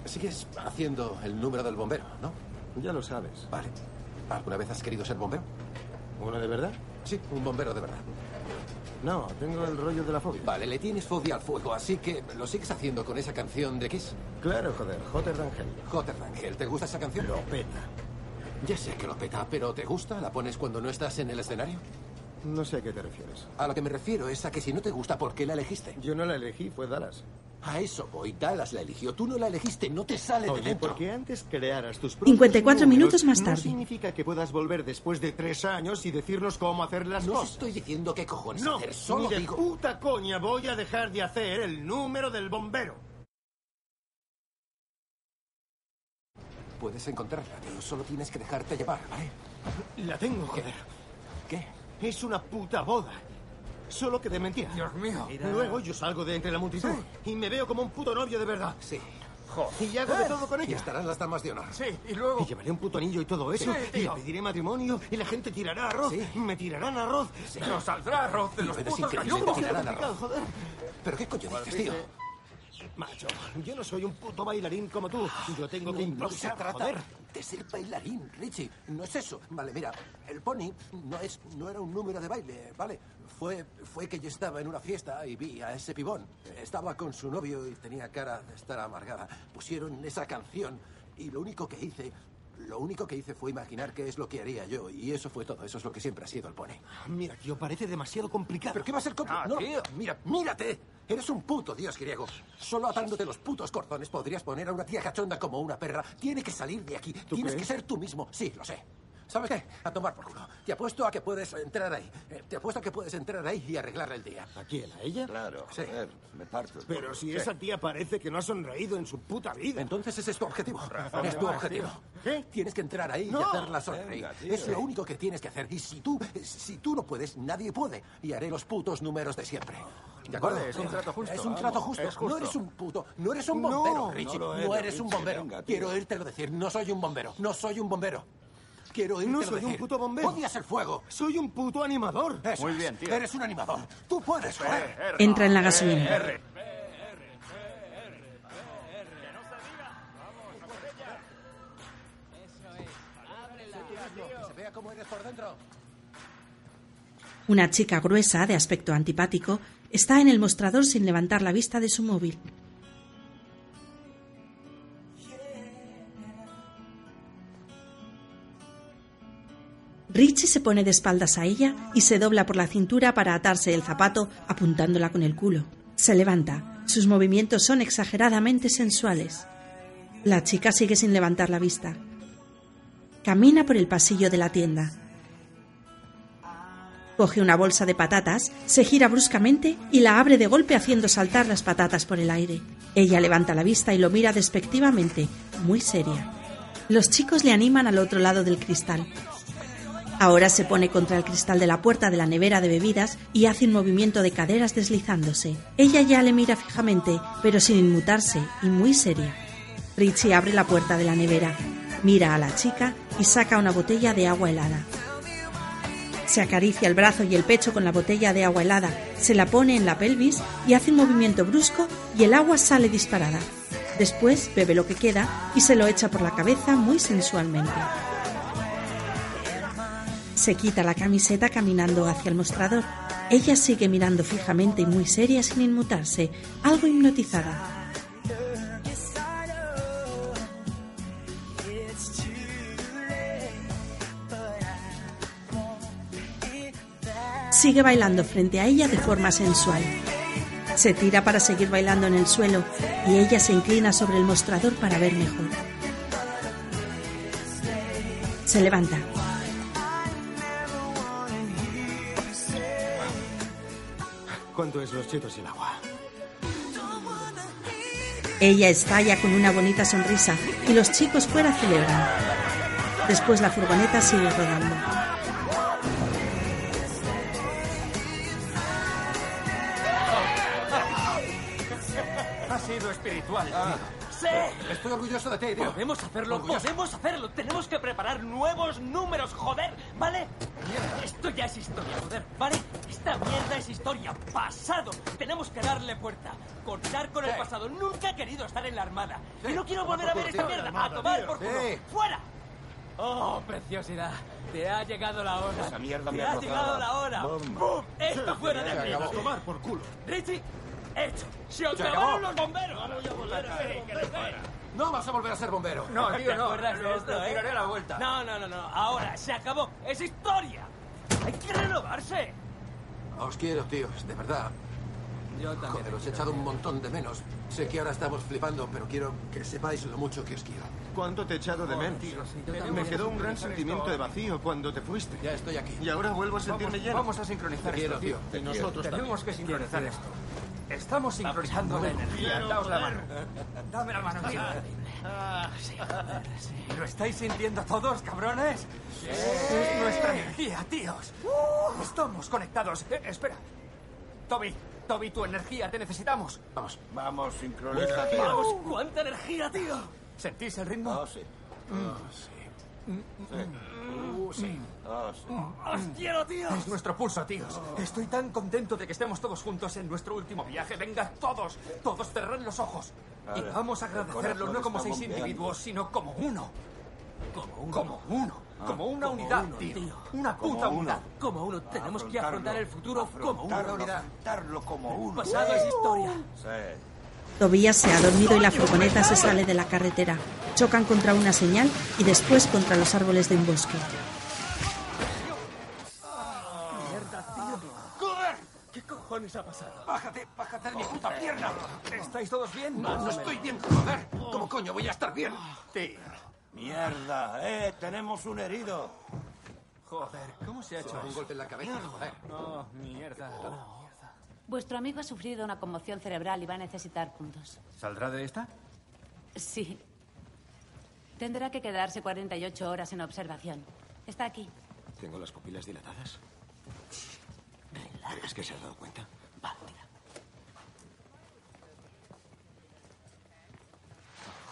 S2: Sigues haciendo el número del bombero, ¿no?
S6: Ya lo sabes.
S2: Vale. ¿Alguna vez has querido ser bombero?
S6: ¿Uno de verdad?
S2: Sí, un bombero de verdad.
S6: No, tengo el rollo de la fobia.
S2: Vale, le tienes fobia al fuego, así que lo sigues haciendo con esa canción de Kiss.
S6: Claro, joder, Hell.
S2: Hotter Than Hell. ¿Te gusta esa canción?
S6: Lo peta.
S2: Ya sé que lo peta, pero ¿te gusta? ¿La pones cuando no estás en el escenario?
S6: No sé a qué te refieres.
S2: A lo que me refiero es a que si no te gusta, ¿por qué la elegiste?
S6: Yo no la elegí, fue Dallas.
S2: A eso voy. Dallas la eligió. Tú no la elegiste, no te sale de
S6: Oye,
S2: dentro.
S6: porque antes crearas tus propios
S1: 54
S6: números,
S1: minutos más
S6: No
S1: tarde.
S6: significa que puedas volver después de tres años y decirnos cómo hacer las
S2: No os
S6: cosas.
S2: estoy diciendo qué cojones
S6: No,
S2: hacer, solo
S6: ni de
S2: digo...
S6: puta coña voy a dejar de hacer el número del bombero.
S2: Puedes encontrarla, tío. Solo tienes que dejarte llevar, ¿vale?
S6: La tengo, joder.
S2: ¿Qué?
S6: Es una puta boda. Solo que de mentira.
S7: Dios mío.
S6: Luego yo salgo de entre la multitud y me veo como un puto novio de verdad.
S2: Sí.
S6: Y hago de todo con
S2: Y
S6: ella.
S2: estarán las damas de honor.
S7: Sí, y luego...
S6: Y llevaré un puto anillo y todo eso.
S7: Sí,
S6: y le pediré matrimonio y la gente tirará arroz.
S2: Sí.
S6: Me tirarán arroz.
S7: Nos saldrá arroz de
S2: Y
S7: los putos
S2: tirarán
S6: Complicado,
S2: arroz.
S6: joder.
S2: ¿Pero qué coño dices, tío?
S6: Macho, yo no soy un puto bailarín como tú. Yo tengo que
S2: No, no se
S6: improvisar,
S2: trata
S6: joder.
S2: de ser bailarín, Richie. No es eso. Vale, mira, el pony no, es, no era un número de baile, ¿vale? Fue, fue que yo estaba en una fiesta y vi a ese pibón. Estaba con su novio y tenía cara de estar amargada. Pusieron esa canción y lo único que hice... Lo único que hice fue imaginar qué es lo que haría yo. Y eso fue todo. Eso es lo que siempre ha sido el pony.
S6: Mira, tío, parece demasiado complicado.
S2: ¿Pero qué va a ser complicado?
S7: Ah,
S2: no,
S7: tío.
S2: mira, mírate. Eres un puto dios griego. Solo atándote los putos cordones podrías poner a una tía cachonda como una perra. Tiene que salir de aquí. Tienes
S6: crees?
S2: que ser tú mismo. Sí, lo sé. ¿Sabes qué? A tomar por culo. Te apuesto a que puedes entrar ahí. Eh, Te apuesto a que puedes entrar ahí y arreglarle el día.
S6: ¿A quién? ¿A ella?
S9: Claro,
S2: Sí.
S9: joder, me parto.
S6: Pero si
S2: Sí.
S6: esa tía parece que no ha sonreído en su puta vida.
S2: Entonces ese es tu objetivo. Es tu
S7: más,
S2: objetivo.
S6: ¿Qué?
S2: Tienes que entrar ahí
S6: No.
S2: y hacerla sonreír.
S9: Venga, tío.
S2: es lo único que tienes que hacer. Y si tú, si tú no puedes, nadie puede. Y haré los putos números de siempre. ¿De acuerdo?
S7: Vale, es un trato justo,
S2: Es un
S7: vamos,
S2: trato justo.
S7: es justo.
S2: No eres un puto. No eres un bombero,
S6: no
S2: Richie. No,
S9: eres,
S2: un bombero.
S9: venga.
S2: Quiero oírtelo decir. No soy un bombero. No soy un bombero. Quiero
S6: No soy un puto bombero.
S2: Odias el fuego.
S6: Soy un puto animador.
S2: Eso
S7: Muy
S2: es.
S7: bien, tío.
S2: Eres un animador. Tú puedes, joder.
S1: Entra en la gasolina.
S7: R.
S2: Que se vea cómo eres por dentro.
S1: Una chica gruesa, de aspecto antipático, está en el mostrador sin levantar la vista de su móvil. Richie se pone de espaldas a ella y se dobla por la cintura para atarse el zapato apuntándola con el culo. Se levanta. Sus movimientos son exageradamente sensuales. La chica sigue sin levantar la vista. Camina por el pasillo de la tienda. Coge una bolsa de patatas, se gira bruscamente y la abre de golpe haciendo saltar las patatas por el aire. Ella levanta la vista y lo mira despectivamente, muy seria. Los chicos le animan al otro lado del cristal. Ahora se pone contra el cristal de la puerta de la nevera de bebidas y hace un movimiento de caderas deslizándose. Ella ya le mira fijamente, pero sin inmutarse y muy seria. Richie abre la puerta de la nevera. Mira a la chica y saca una botella de agua helada. Se acaricia el brazo y el pecho con la botella de agua helada, se la pone en la pelvis y hace un movimiento brusco y el agua sale disparada. Después bebe lo que queda y se lo echa por la cabeza muy sensualmente. Se quita la camiseta caminando hacia el mostrador. Ella sigue mirando fijamente y muy seria sin inmutarse, algo hipnotizada. Sigue bailando frente a ella de forma sensual. Se tira para seguir bailando en el suelo y ella se inclina sobre el mostrador para ver mejor. Se levanta.
S6: ¿Cuánto es los chetos y el agua?
S1: Ella estalla con una bonita sonrisa y los chicos fuera celebran. Después la furgoneta sigue rodando.
S7: Ha sido espiritual. Estoy orgulloso de ti, tío.
S8: Podemos hacerlo,
S7: Orgulloso.
S8: podemos hacerlo. Tenemos que preparar nuevos números, joder, ¿vale? Esto ya es historia, joder, ¿vale? Esta mierda es historia, pasado. Tenemos que darle puerta, cortar con el pasado. Nunca he querido estar en la armada. Y no quiero volver a ver esta mierda. A tomar por culo.
S7: Sí.
S8: ¡Fuera! Oh, preciosidad. Te ha llegado la hora.
S9: Esa mierda
S8: Te
S9: me
S8: ha
S9: ha
S8: llegado la hora. ¡Bum! Esto fuera de aquí.
S9: acabó.
S8: Tomar por culo. Richie, hecho. Se
S7: acabó.
S8: acabaron los bomberos. Voy a volver a ser bombero.
S7: No vas a volver a ser bombero.
S8: No,
S7: tío,
S8: ¿Te
S7: no.
S8: de
S7: Lo-
S8: esto, eh?
S7: tiraré a la vuelta.
S8: No, no, no, no. Ahora se acabó. Es historia. Hay que renovarse.
S2: Os quiero, tíos, de verdad.
S8: Yo también.
S2: Joder, os he echado un montón de menos. Sé que ahora estamos flipando, pero quiero que sepáis lo mucho que os quiero.
S6: ¿Cuánto te he echado de menos? Me quedó un gran sentimiento de vacío cuando te fuiste.
S2: Ya estoy aquí.
S6: Y ahora vuelvo a sentirme
S7: Vamos,
S6: lleno.
S7: vamos a sincronizar
S2: Te quiero,
S7: esto, tío. Y nosotros Tenemos que sincronizar esto. Estamos sincronizando la energía. Daos la mano. Dame la mano, tío. ¿Lo estáis sintiendo todos, cabrones? Es nuestra energía, tíos. Estamos conectados. Eh, espera. Toby, Toby, tu energía, te necesitamos. Vamos.
S9: Vamos, sincronízate.
S8: Vamos, cuánta energía, tío.
S7: ¿Sentís el ritmo?
S9: Oh, sí.
S7: Uh, sí.
S9: Oh, sí.
S8: ¡Os quiero, tío!
S7: Es nuestro pulso, tíos. Estoy tan contento de que estemos todos juntos en nuestro último viaje. Venga, todos, todos cerrad los ojos. Y vamos a
S9: el
S7: agradecerlo no como seis
S9: bombeando.
S7: individuos, sino como uno.
S8: Como uno.
S7: Como uno.
S9: Ah,
S7: Como una
S8: como
S7: unidad,
S8: uno,
S7: tío.
S8: tío.
S7: Una
S9: Como
S7: puta
S9: uno.
S7: unidad.
S8: Como uno, tenemos que afrontar el futuro como una unidad.
S9: afrontarlo como uno.
S8: Pasado es historia.
S9: Sí.
S1: Tobías se ha dormido y la furgoneta se sale de la carretera. Chocan contra una señal y después contra los árboles de un bosque.
S8: Cojones ha pasado?
S7: Bájate, bájate de mi puta pierna. ¿Estáis todos bien?
S2: No, no estoy bien, joder. ¿Cómo coño voy a estar bien?
S7: Tío.
S9: Mierda, eh, tenemos un herido.
S7: Joder, ¿cómo se ha hecho
S2: Un golpe en la cabeza, joder.
S7: Oh, mierda.
S14: Vuestro amigo ha sufrido una conmoción cerebral y va a necesitar puntos.
S7: ¿Saldrá de esta?
S14: Sí. Tendrá que quedarse 48 horas en observación. Está aquí.
S6: Tengo las pupilas dilatadas. ¿Crees que se ha dado cuenta?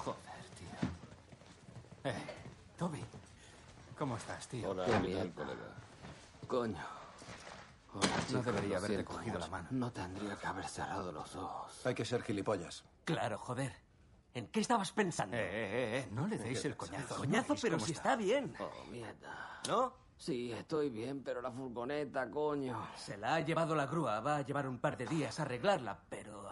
S7: Joder, tío. Eh, Toby. ¿Cómo estás, tío?
S9: Hola,
S7: Qué
S9: ¿qué
S7: bien.
S9: tal, colega?
S15: Coño. Hola,
S7: No
S15: chicos,
S7: debería
S15: lo
S7: haberte
S15: siento
S7: cogido
S15: mucho.
S7: la mano.
S15: No tendría que haber cerrado los ojos.
S2: Hay que ser gilipollas.
S8: Claro, joder. ¿En qué estabas pensando?
S7: Eh, eh, eh, no le deis el coñazo.
S8: Coñazo,
S7: ¿Veis
S8: pero si
S7: está?
S8: está bien.
S15: Oh, mierda.
S8: ¿No?
S15: Sí, estoy bien, pero la furgoneta, coño.
S8: Se la ha llevado la grúa. Va a llevar un par de días a arreglarla, pero...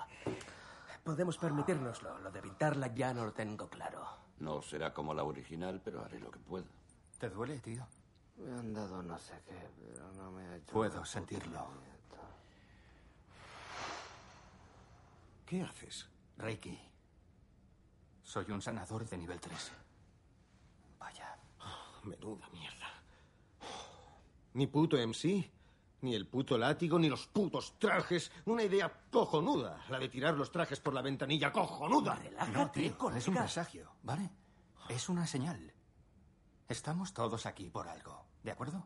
S8: Podemos permitírnoslo. Lo de pintarla ya no lo tengo claro.
S9: No será como la original, pero haré lo que pueda.
S7: ¿Te duele, tío?
S15: Me han dado no sé qué, pero no me ha hecho...
S7: Puedo sentirlo.
S6: ¿Qué haces?
S7: Reiki. Soy un sanador de nivel 3. Vaya.
S6: Menuda mierda. Ni puto MC, ni el puto látigo, ni los putos trajes. Una idea cojonuda. La de tirar los trajes por la ventanilla, cojonuda.
S7: No, tío, es un presagio, ¿vale? Es una señal. Estamos todos aquí por algo, ¿de acuerdo?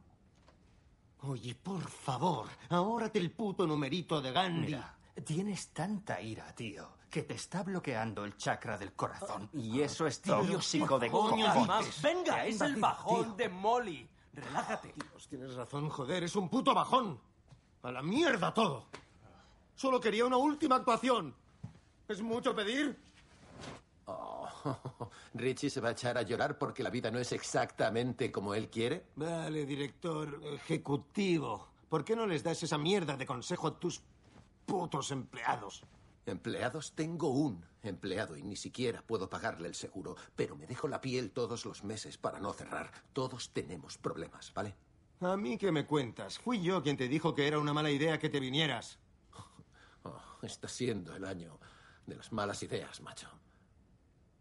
S6: Oye, por favor, ahórrate el puto numerito de Gandhi.
S8: Mira,
S7: Tienes tanta ira, tío, que te está bloqueando el chakra del corazón.
S8: Y eso es
S7: Tío,
S8: tóxico de
S7: coño,
S8: cojones. Venga, es el
S7: Tío.
S8: bajón de Molly. Relájate.
S6: Dios, tienes razón, joder, es un puto bajón. A la mierda todo. Solo quería una última actuación. ¿Es mucho pedir?
S2: Oh, [laughs] Richie se va a echar a llorar porque la vida no es exactamente como él quiere.
S6: Vale, director ejecutivo. ¿Por qué no les das esa mierda de consejo a tus putos empleados?
S2: Empleados tengo un empleado y ni siquiera puedo pagarle el seguro, pero me dejo la piel todos los meses para no cerrar. Todos tenemos problemas, ¿vale?
S6: ¿A mí qué me cuentas? Fui yo quien te dijo que era una mala idea que te vinieras. [laughs]
S2: Oh, está siendo el año de las malas ideas, macho.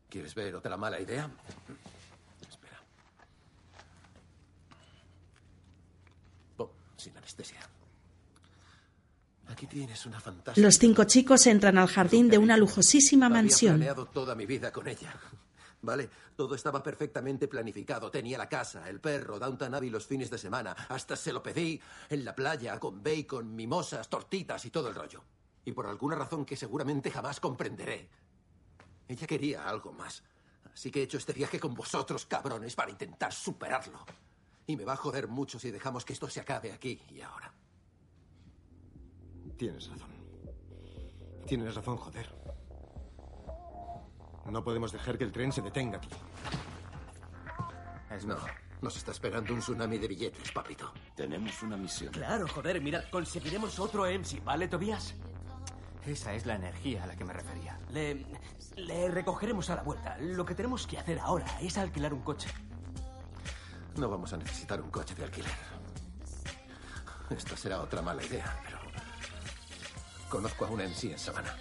S2: ¿Quieres ver otra mala idea? [clears throat] Espera. Sin anestesia. Aquí tienes una fantástica.
S1: Los cinco chicos entran al jardín de una lujosísima
S2: Había
S1: mansión.
S2: planeado toda mi vida con ella. [laughs] Vale, todo estaba perfectamente planificado. Tenía la casa, el perro, Downton Abbey los fines de semana. Hasta se lo pedí en la playa, con bacon, mimosas, tortitas y todo el rollo. Y por alguna razón que seguramente jamás comprenderé, ella quería algo más. Así que he hecho este viaje con vosotros, cabrones, para intentar superarlo. Y me va a joder mucho si dejamos que esto se acabe aquí y ahora.
S6: Tienes razón. Tienes razón, joder. No podemos dejar que el tren se detenga aquí.
S2: No, nos está esperando un tsunami de billetes, papito.
S9: Tenemos una misión.
S8: Claro, joder, mirad, conseguiremos otro MC, ¿vale, Tobias?
S7: Esa es la energía a la que me refería.
S8: Le, le recogeremos a la vuelta. Lo que tenemos que hacer ahora es alquilar un coche.
S2: No vamos a necesitar un coche de alquiler. Esta será otra mala idea, pero conozco a un MC en Savannah.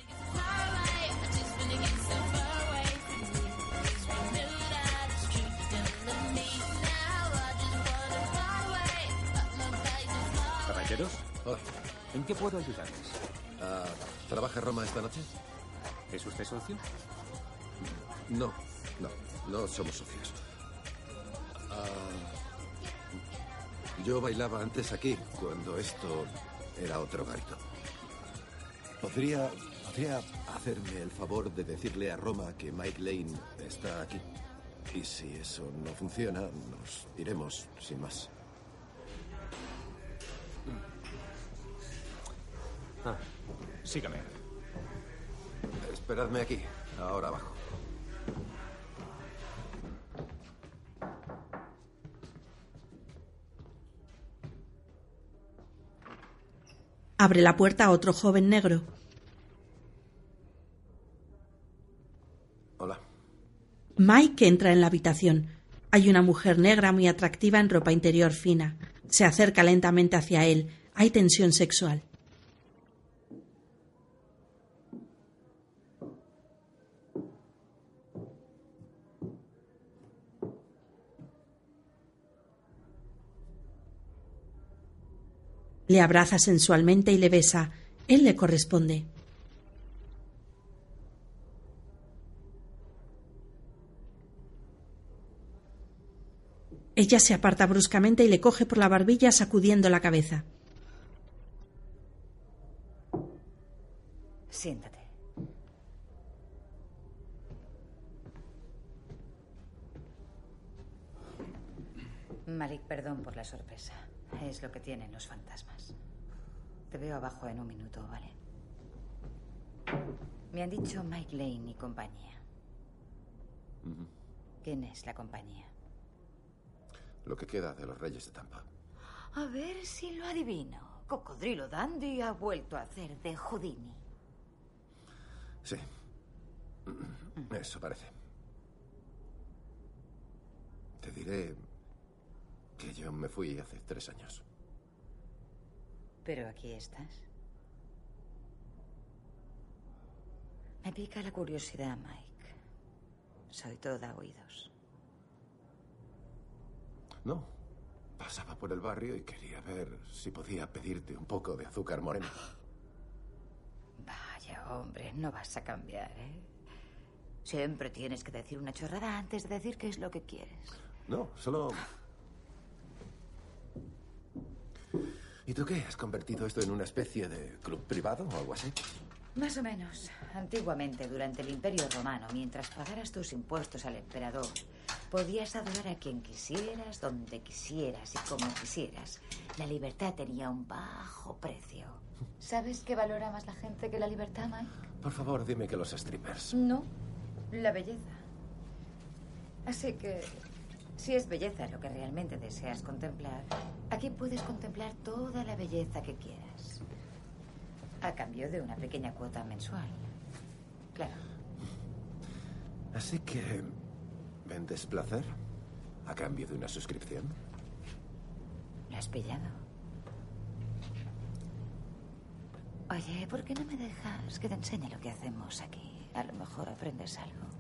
S11: Caballeros,
S2: Oh,
S11: ¿en qué puedo ayudarles?
S2: ah, ¿Trabaja Roma esta noche?
S11: ¿Es usted socio?
S2: No, no, no somos socios. Ah, yo bailaba antes aquí, cuando esto era otro garito. ¿Podría, ¿Podría hacerme el favor de decirle a Roma que Mike Lane está aquí? Y si eso no funciona, nos iremos sin más.
S11: Ah, sígame.
S2: Esperadme aquí, ahora abajo.
S1: Abre la puerta a otro joven negro.
S2: Hola.
S1: Mike entra en la habitación. Hay una mujer negra muy atractiva en ropa interior fina. Se acerca lentamente hacia él. Hay tensión sexual. Le abraza sensualmente y le besa. Él le corresponde. Ella se aparta bruscamente y le coge por la barbilla sacudiendo la cabeza.
S16: Siéntate. Malik, perdón por la sorpresa. Es lo que tienen los fantasmas. Te veo abajo en un minuto, ¿vale? Me han dicho Mike Lane y compañía. ¿Quién es la compañía?
S2: Lo que queda de los Reyes de Tampa.
S16: A ver si lo adivino. Cocodrilo Dandy ha vuelto a hacer de Houdini.
S2: Sí. Eso parece. Te diré que yo me fui hace tres años.
S16: Pero aquí estás. Me pica la curiosidad, Mike. Soy toda oídos.
S2: No. Pasaba por el barrio y quería ver si podía pedirte un poco de azúcar moreno. [gasps]
S16: Vaya, hombre, no vas a cambiar, ¿eh? Siempre tienes que decir una chorrada antes de decir qué es lo que quieres.
S2: No, solo... [gasps] ¿Y tú qué? ¿Has convertido esto en una especie de club privado o algo así?
S16: Más o menos. Antiguamente, durante el Imperio Romano, mientras pagaras tus impuestos al emperador, podías adorar a quien quisieras, donde quisieras y como quisieras. La libertad tenía un bajo precio. ¿Sabes qué valora más la gente que la libertad, Mike?
S2: Por favor, dime que los strippers.
S16: No, la belleza. Así que, si es belleza lo que realmente deseas contemplar, aquí puedes contemplar toda la belleza que quieras. A cambio de una pequeña cuota mensual. Claro.
S2: Así que... ¿Vendes placer? ¿A cambio de una suscripción?
S16: ¿Lo has pillado? Oye, ¿por qué no me dejas que te enseñe lo que hacemos aquí? A lo mejor aprendes algo.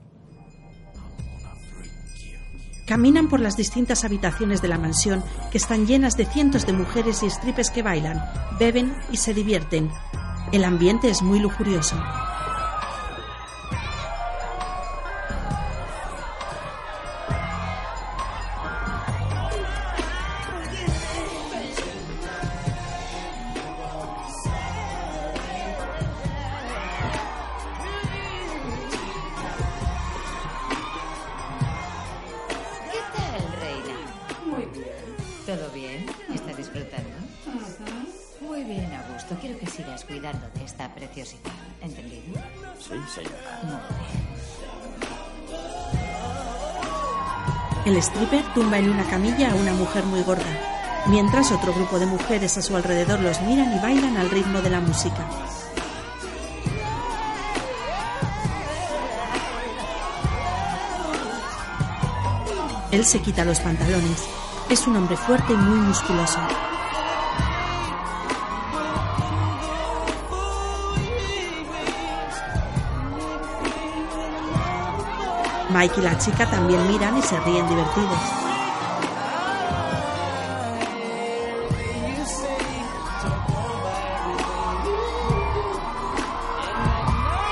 S1: Caminan por las distintas habitaciones de la mansión que están llenas de cientos de mujeres y strippers que bailan, beben y se divierten. El ambiente es muy lujurioso. En una camilla a una mujer muy gorda, mientras otro grupo de mujeres a su alrededor los miran y bailan al ritmo de la música. Él se quita los pantalones. Es un hombre fuerte y muy musculoso. Mike y la chica también miran y se ríen divertidos.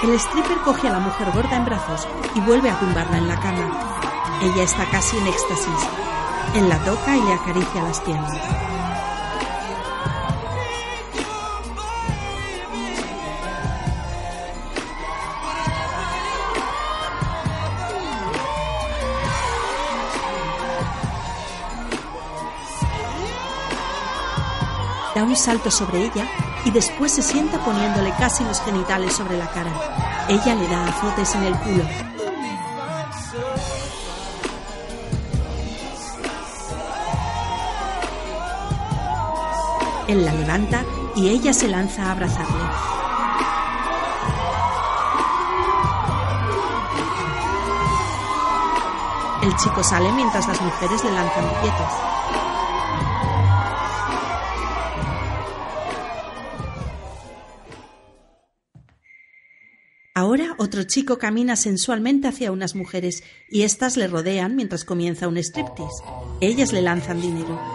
S1: El stripper coge a la mujer gorda en brazos y vuelve a tumbarla en la cama. Ella está casi en éxtasis. Él la toca y le acaricia las piernas. Da un salto sobre ella y después se sienta poniéndole casi los genitales sobre la cara. Ella le da azotes en el culo. Él la levanta y ella se lanza a abrazarle. El chico sale mientras las mujeres le lanzan billetes. Otro chico camina sensualmente hacia unas mujeres y éstas le rodean mientras comienza un striptease. Ellas le lanzan dinero.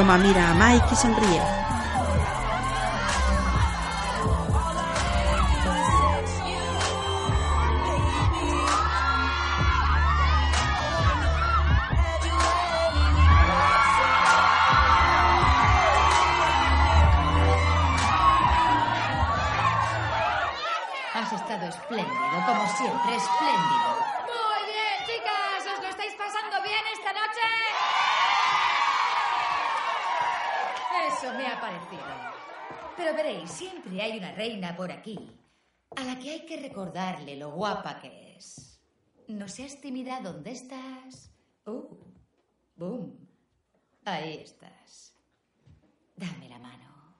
S1: Broma mira a Mike y sonríe.
S16: Lo guapa que es. No seas tímida, ¿dónde estás? Uh, boom. Ahí estás. Dame la mano.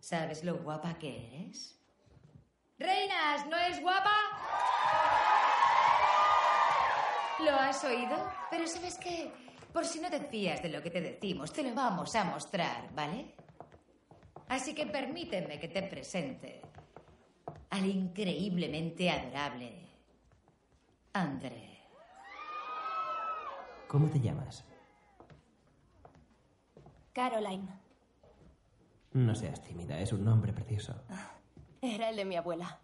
S16: ¿Sabes lo guapa que eres?
S17: Reinas, ¿no es guapa?
S16: ¿Lo has oído? Pero ¿sabes qué? Por si no te fías de lo que te decimos, te lo vamos a mostrar, ¿vale? Así que permíteme que te presente al increíblemente adorable André.
S18: ¿Cómo te llamas?
S19: Caroline.
S18: No seas tímida, es un nombre precioso.
S19: Era el de mi abuela.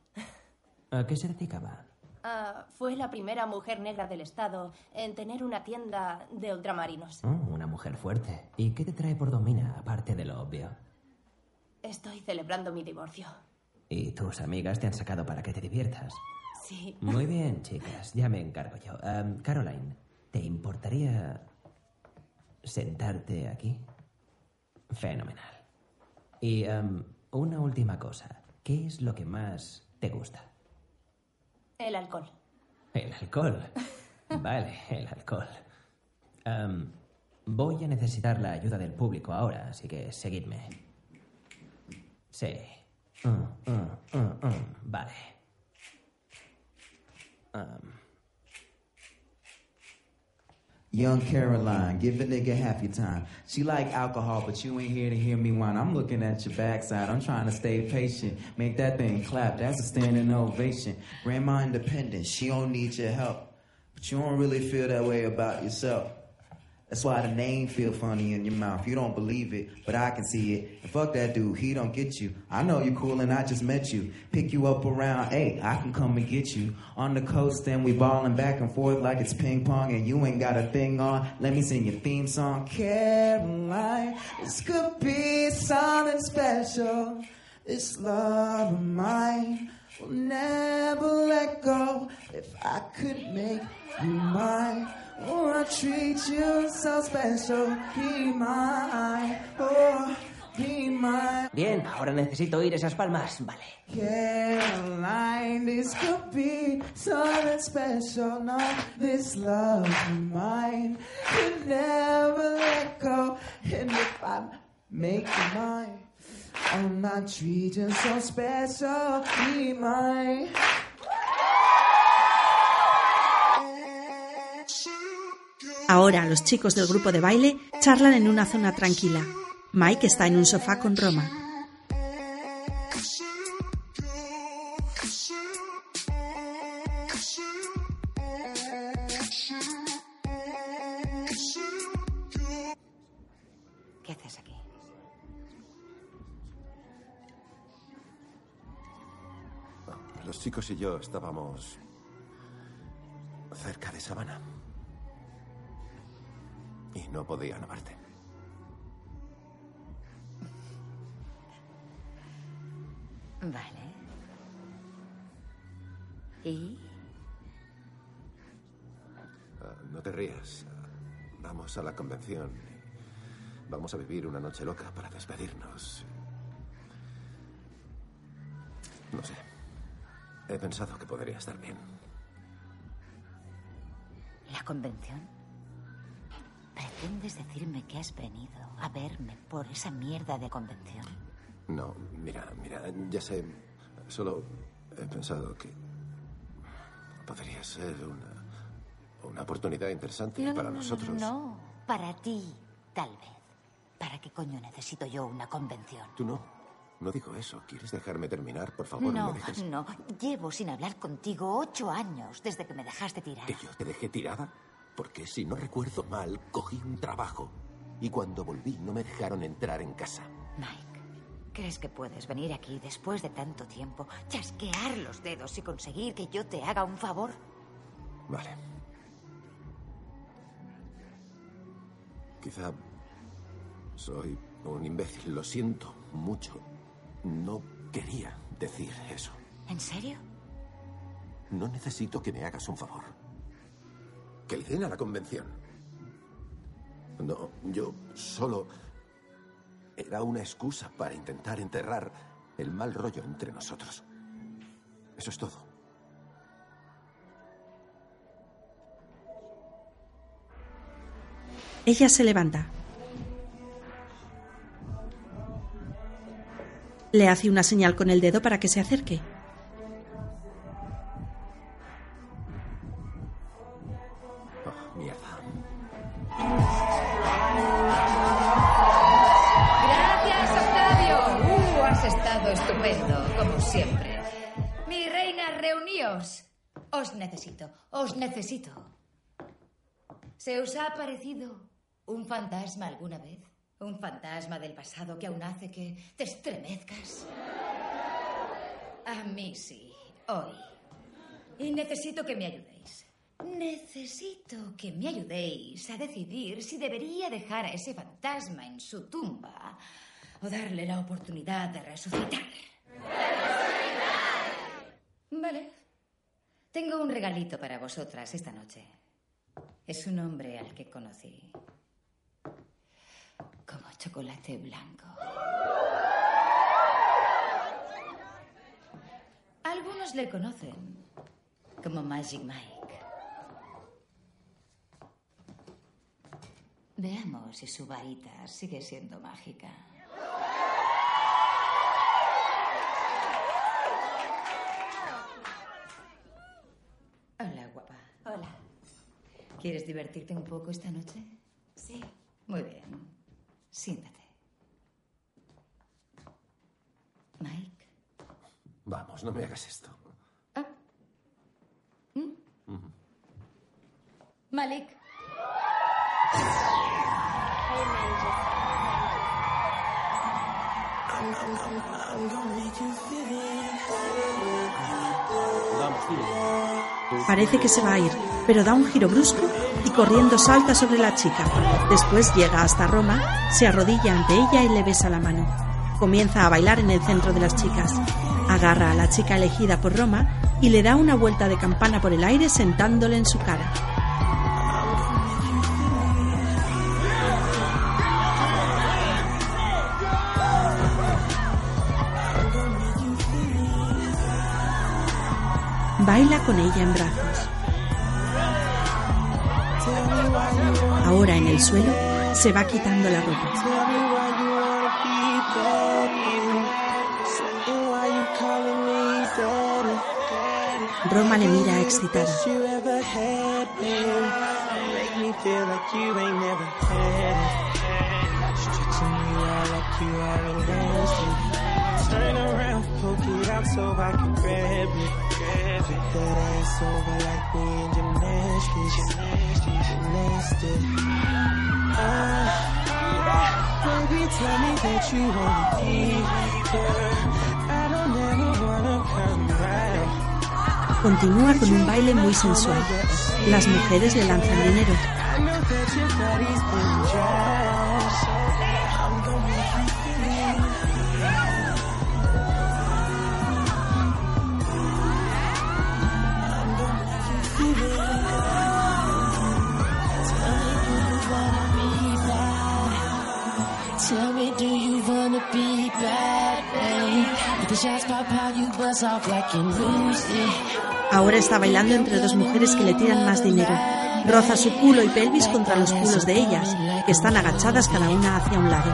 S18: ¿A qué se dedicaba?
S19: Ah, fue la primera mujer negra del estado en tener una tienda de ultramarinos.
S18: Oh, una mujer fuerte. ¿Y qué te trae por domina, aparte de lo obvio?
S19: Estoy celebrando mi divorcio.
S18: Y tus amigas te han sacado para que te diviertas.
S19: Sí.
S18: Muy bien, chicas, ya me encargo yo. Am, Caroline, ¿te importaría sentarte aquí? Fenomenal. Y am, una última cosa. ¿Qué es lo que más te gusta?
S19: El alcohol.
S18: El alcohol. [laughs] Vale, el alcohol. Am, voy a necesitar la ayuda del público ahora, así que seguidme. Sí. Mm, mm, mm, mm. Vale. Am,
S20: Young Caroline, give a nigga half your time. She like alcohol, but you ain't here to hear me whine. I'm looking at your backside. I'm trying to stay patient. Make that thing clap. That's a standing ovation. Grandma independent. She don't need your help. But you don't really feel that way about yourself. That's why the name feel funny in your mouth. You don't believe it, but I can see it. And fuck that dude, he don't get you. I know you're cool and I just met you. Pick you up around eight, I can come and get you. On the coast and we ballin' back and forth like it's ping pong and you ain't got a thing on. Let me sing your theme song. Caroline, this could be something special. This love of mine will never let go. If I could make you mine, oh, I treat you so special. Be mine, oh, be mine.
S18: Bien, ahora necesito oír esas palmas. Vale.
S20: Caroline, this could be something special. No, this love of mine could never let go. And if I make you mine, I'll not treat you so special. Be mine.
S1: Ahora los chicos del grupo de baile charlan en una zona tranquila. Mike está en un sofá con Roma.
S16: ¿Qué haces aquí?
S2: Los chicos y yo estábamos cerca de Sabana. Y no podían amarte.
S16: Vale. ¿Y?
S2: Ah, no te rías. Vamos a la convención. Vamos a vivir una noche loca para despedirnos. No sé. He pensado que podría estar bien.
S16: ¿La convención? ¿Pretendes decirme que has venido a verme por esa mierda de convención?
S2: No, mira, mira, ya sé. Solo he pensado que podría ser una, una oportunidad interesante
S16: No,
S2: para
S16: no, no,
S2: nosotros.
S16: No, para ti, tal vez. ¿Para qué coño necesito yo una convención?
S2: Tú no. No digo eso. ¿Quieres dejarme terminar? Por favor,
S16: no,
S2: me dejes.
S16: no. Llevo sin hablar contigo ocho años desde que me dejaste tirar.
S2: ¿Que yo te dejé tirada? Porque si no recuerdo mal, cogí un trabajo. Y cuando volví no me dejaron entrar en casa.
S16: Mike, ¿crees que puedes venir aquí después de tanto tiempo, chasquear los dedos y conseguir que yo te haga un favor?
S2: Vale. Quizá soy un imbécil, lo siento mucho. No quería decir eso.
S16: ¿En serio?
S2: No necesito que me hagas un favor. Caitlin a la convención. No, yo solo... Era una excusa para intentar enterrar el mal rollo entre nosotros. Eso es todo.
S1: Ella se levanta. Le hace una señal con el dedo para que se acerque.
S16: Os necesito, os necesito. ¿Se os ha aparecido un fantasma alguna vez? ¿Un fantasma del pasado que aún hace que te estremezcas? A mí sí, hoy. Y necesito que me ayudéis. Necesito que me ayudéis a decidir si debería dejar a ese fantasma en su tumba o darle la oportunidad de resucitar. Vale. Tengo un regalito para vosotras esta noche. Es un hombre al que conocí. Como chocolate blanco. Algunos le conocen como Magic Mike. Veamos si su varita sigue siendo mágica. ¿Quieres divertirte un poco esta noche?
S21: Sí.
S16: Muy bien. Siéntate. Mike.
S2: Vamos, no me hagas esto.
S16: Malik.
S1: Parece que se va a ir, pero da un giro brusco y corriendo salta sobre la chica. Después llega hasta Roma, se arrodilla ante ella y le besa la mano. Comienza a bailar en el centro de las chicas. Agarra a la chica elegida por Roma y le da una vuelta de campana por el aire sentándole en su cara. Baila con ella en brazos. Ahora en el suelo se va quitando la ropa. Roma le mira excitada.
S22: Turn around, poke it out so I can grab it. Flip that ass over like we in gymnastics. Gymnastics. Ah, baby, tell me that you wanna be here. I don't ever wanna come back.
S1: Continúa con un baile muy sensual. Las mujeres le lanzan dinero.
S22: I know that your body's been dry.
S1: Ahora está bailando entre dos mujeres que le tiran más dinero. Roza su culo y pelvis contra los culos de ellas, que están agachadas cada una hacia un lado.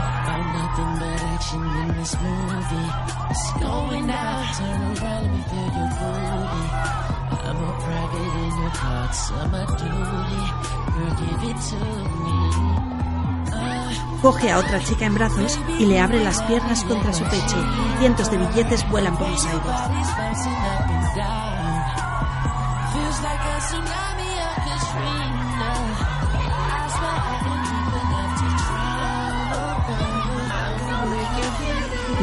S1: Coge a otra chica en brazos y le abre las piernas contra su pecho. Cientos de billetes vuelan por los aires.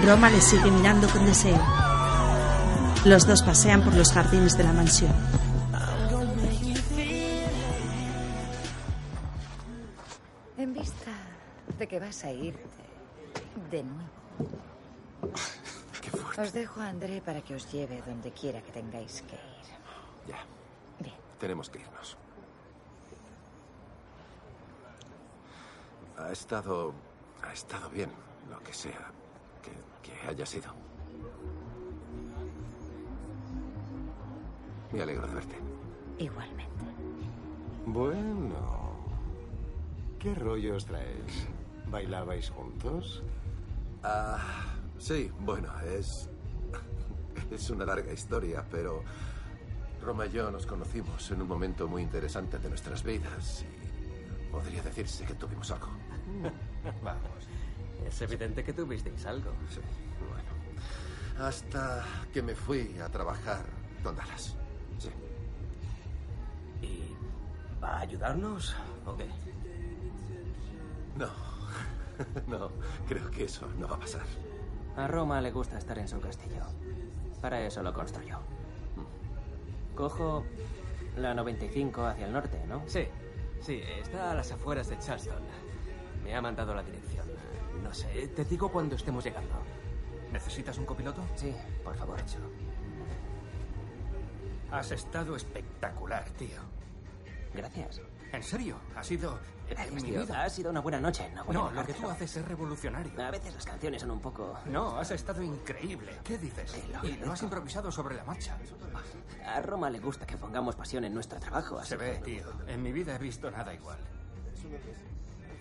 S1: Roma le sigue mirando con deseo. Los dos pasean por los jardines de la mansión.
S16: Vas a irte de nuevo.
S2: Qué fuerte.
S16: Os dejo a André para que os lleve donde quiera que tengáis que ir.
S2: Ya.
S16: Bien.
S2: Tenemos que irnos. Ha estado. Ha estado bien, lo que sea que, que haya sido. Me alegro de verte.
S16: Igualmente.
S6: Bueno. ¿Qué rollo os traéis? ¿Bailabais juntos?
S2: Ah, sí, bueno, es. [laughs] Es una larga historia, pero. Roma y yo nos conocimos en un momento muy interesante de nuestras vidas y podría decirse que tuvimos algo. [laughs]
S8: Vamos. Es evidente que tuvisteis algo.
S2: Sí, bueno. Hasta que me fui a trabajar con Dallas. Sí.
S8: ¿Y va a ayudarnos o qué?
S2: No. [laughs] No, creo que eso no va a pasar.
S18: A Roma le gusta estar en su castillo. Para eso lo construyó. Cojo la 95 hacia el norte, ¿no?
S8: Sí, sí, está a las afueras de Charleston. Me ha mandado la dirección. No sé, te digo cuando estemos llegando. ¿Necesitas un copiloto?
S18: Sí, por favor, hecho.
S7: Has estado espectacular, tío.
S18: Gracias.
S7: ¿En serio? Ha sido...
S18: Gracias,
S7: mi
S18: tío.
S7: vida.
S18: Ha sido una buena noche. No, voy a
S7: No, lo que tú haces es revolucionario.
S18: A veces las canciones son un poco...
S7: No, has estado increíble. ¿Qué dices? Y lo has improvisado sobre la marcha.
S18: A Roma le gusta que pongamos pasión en nuestro trabajo, así
S7: Se ve,
S18: que-
S7: tío. En mi vida he visto nada igual.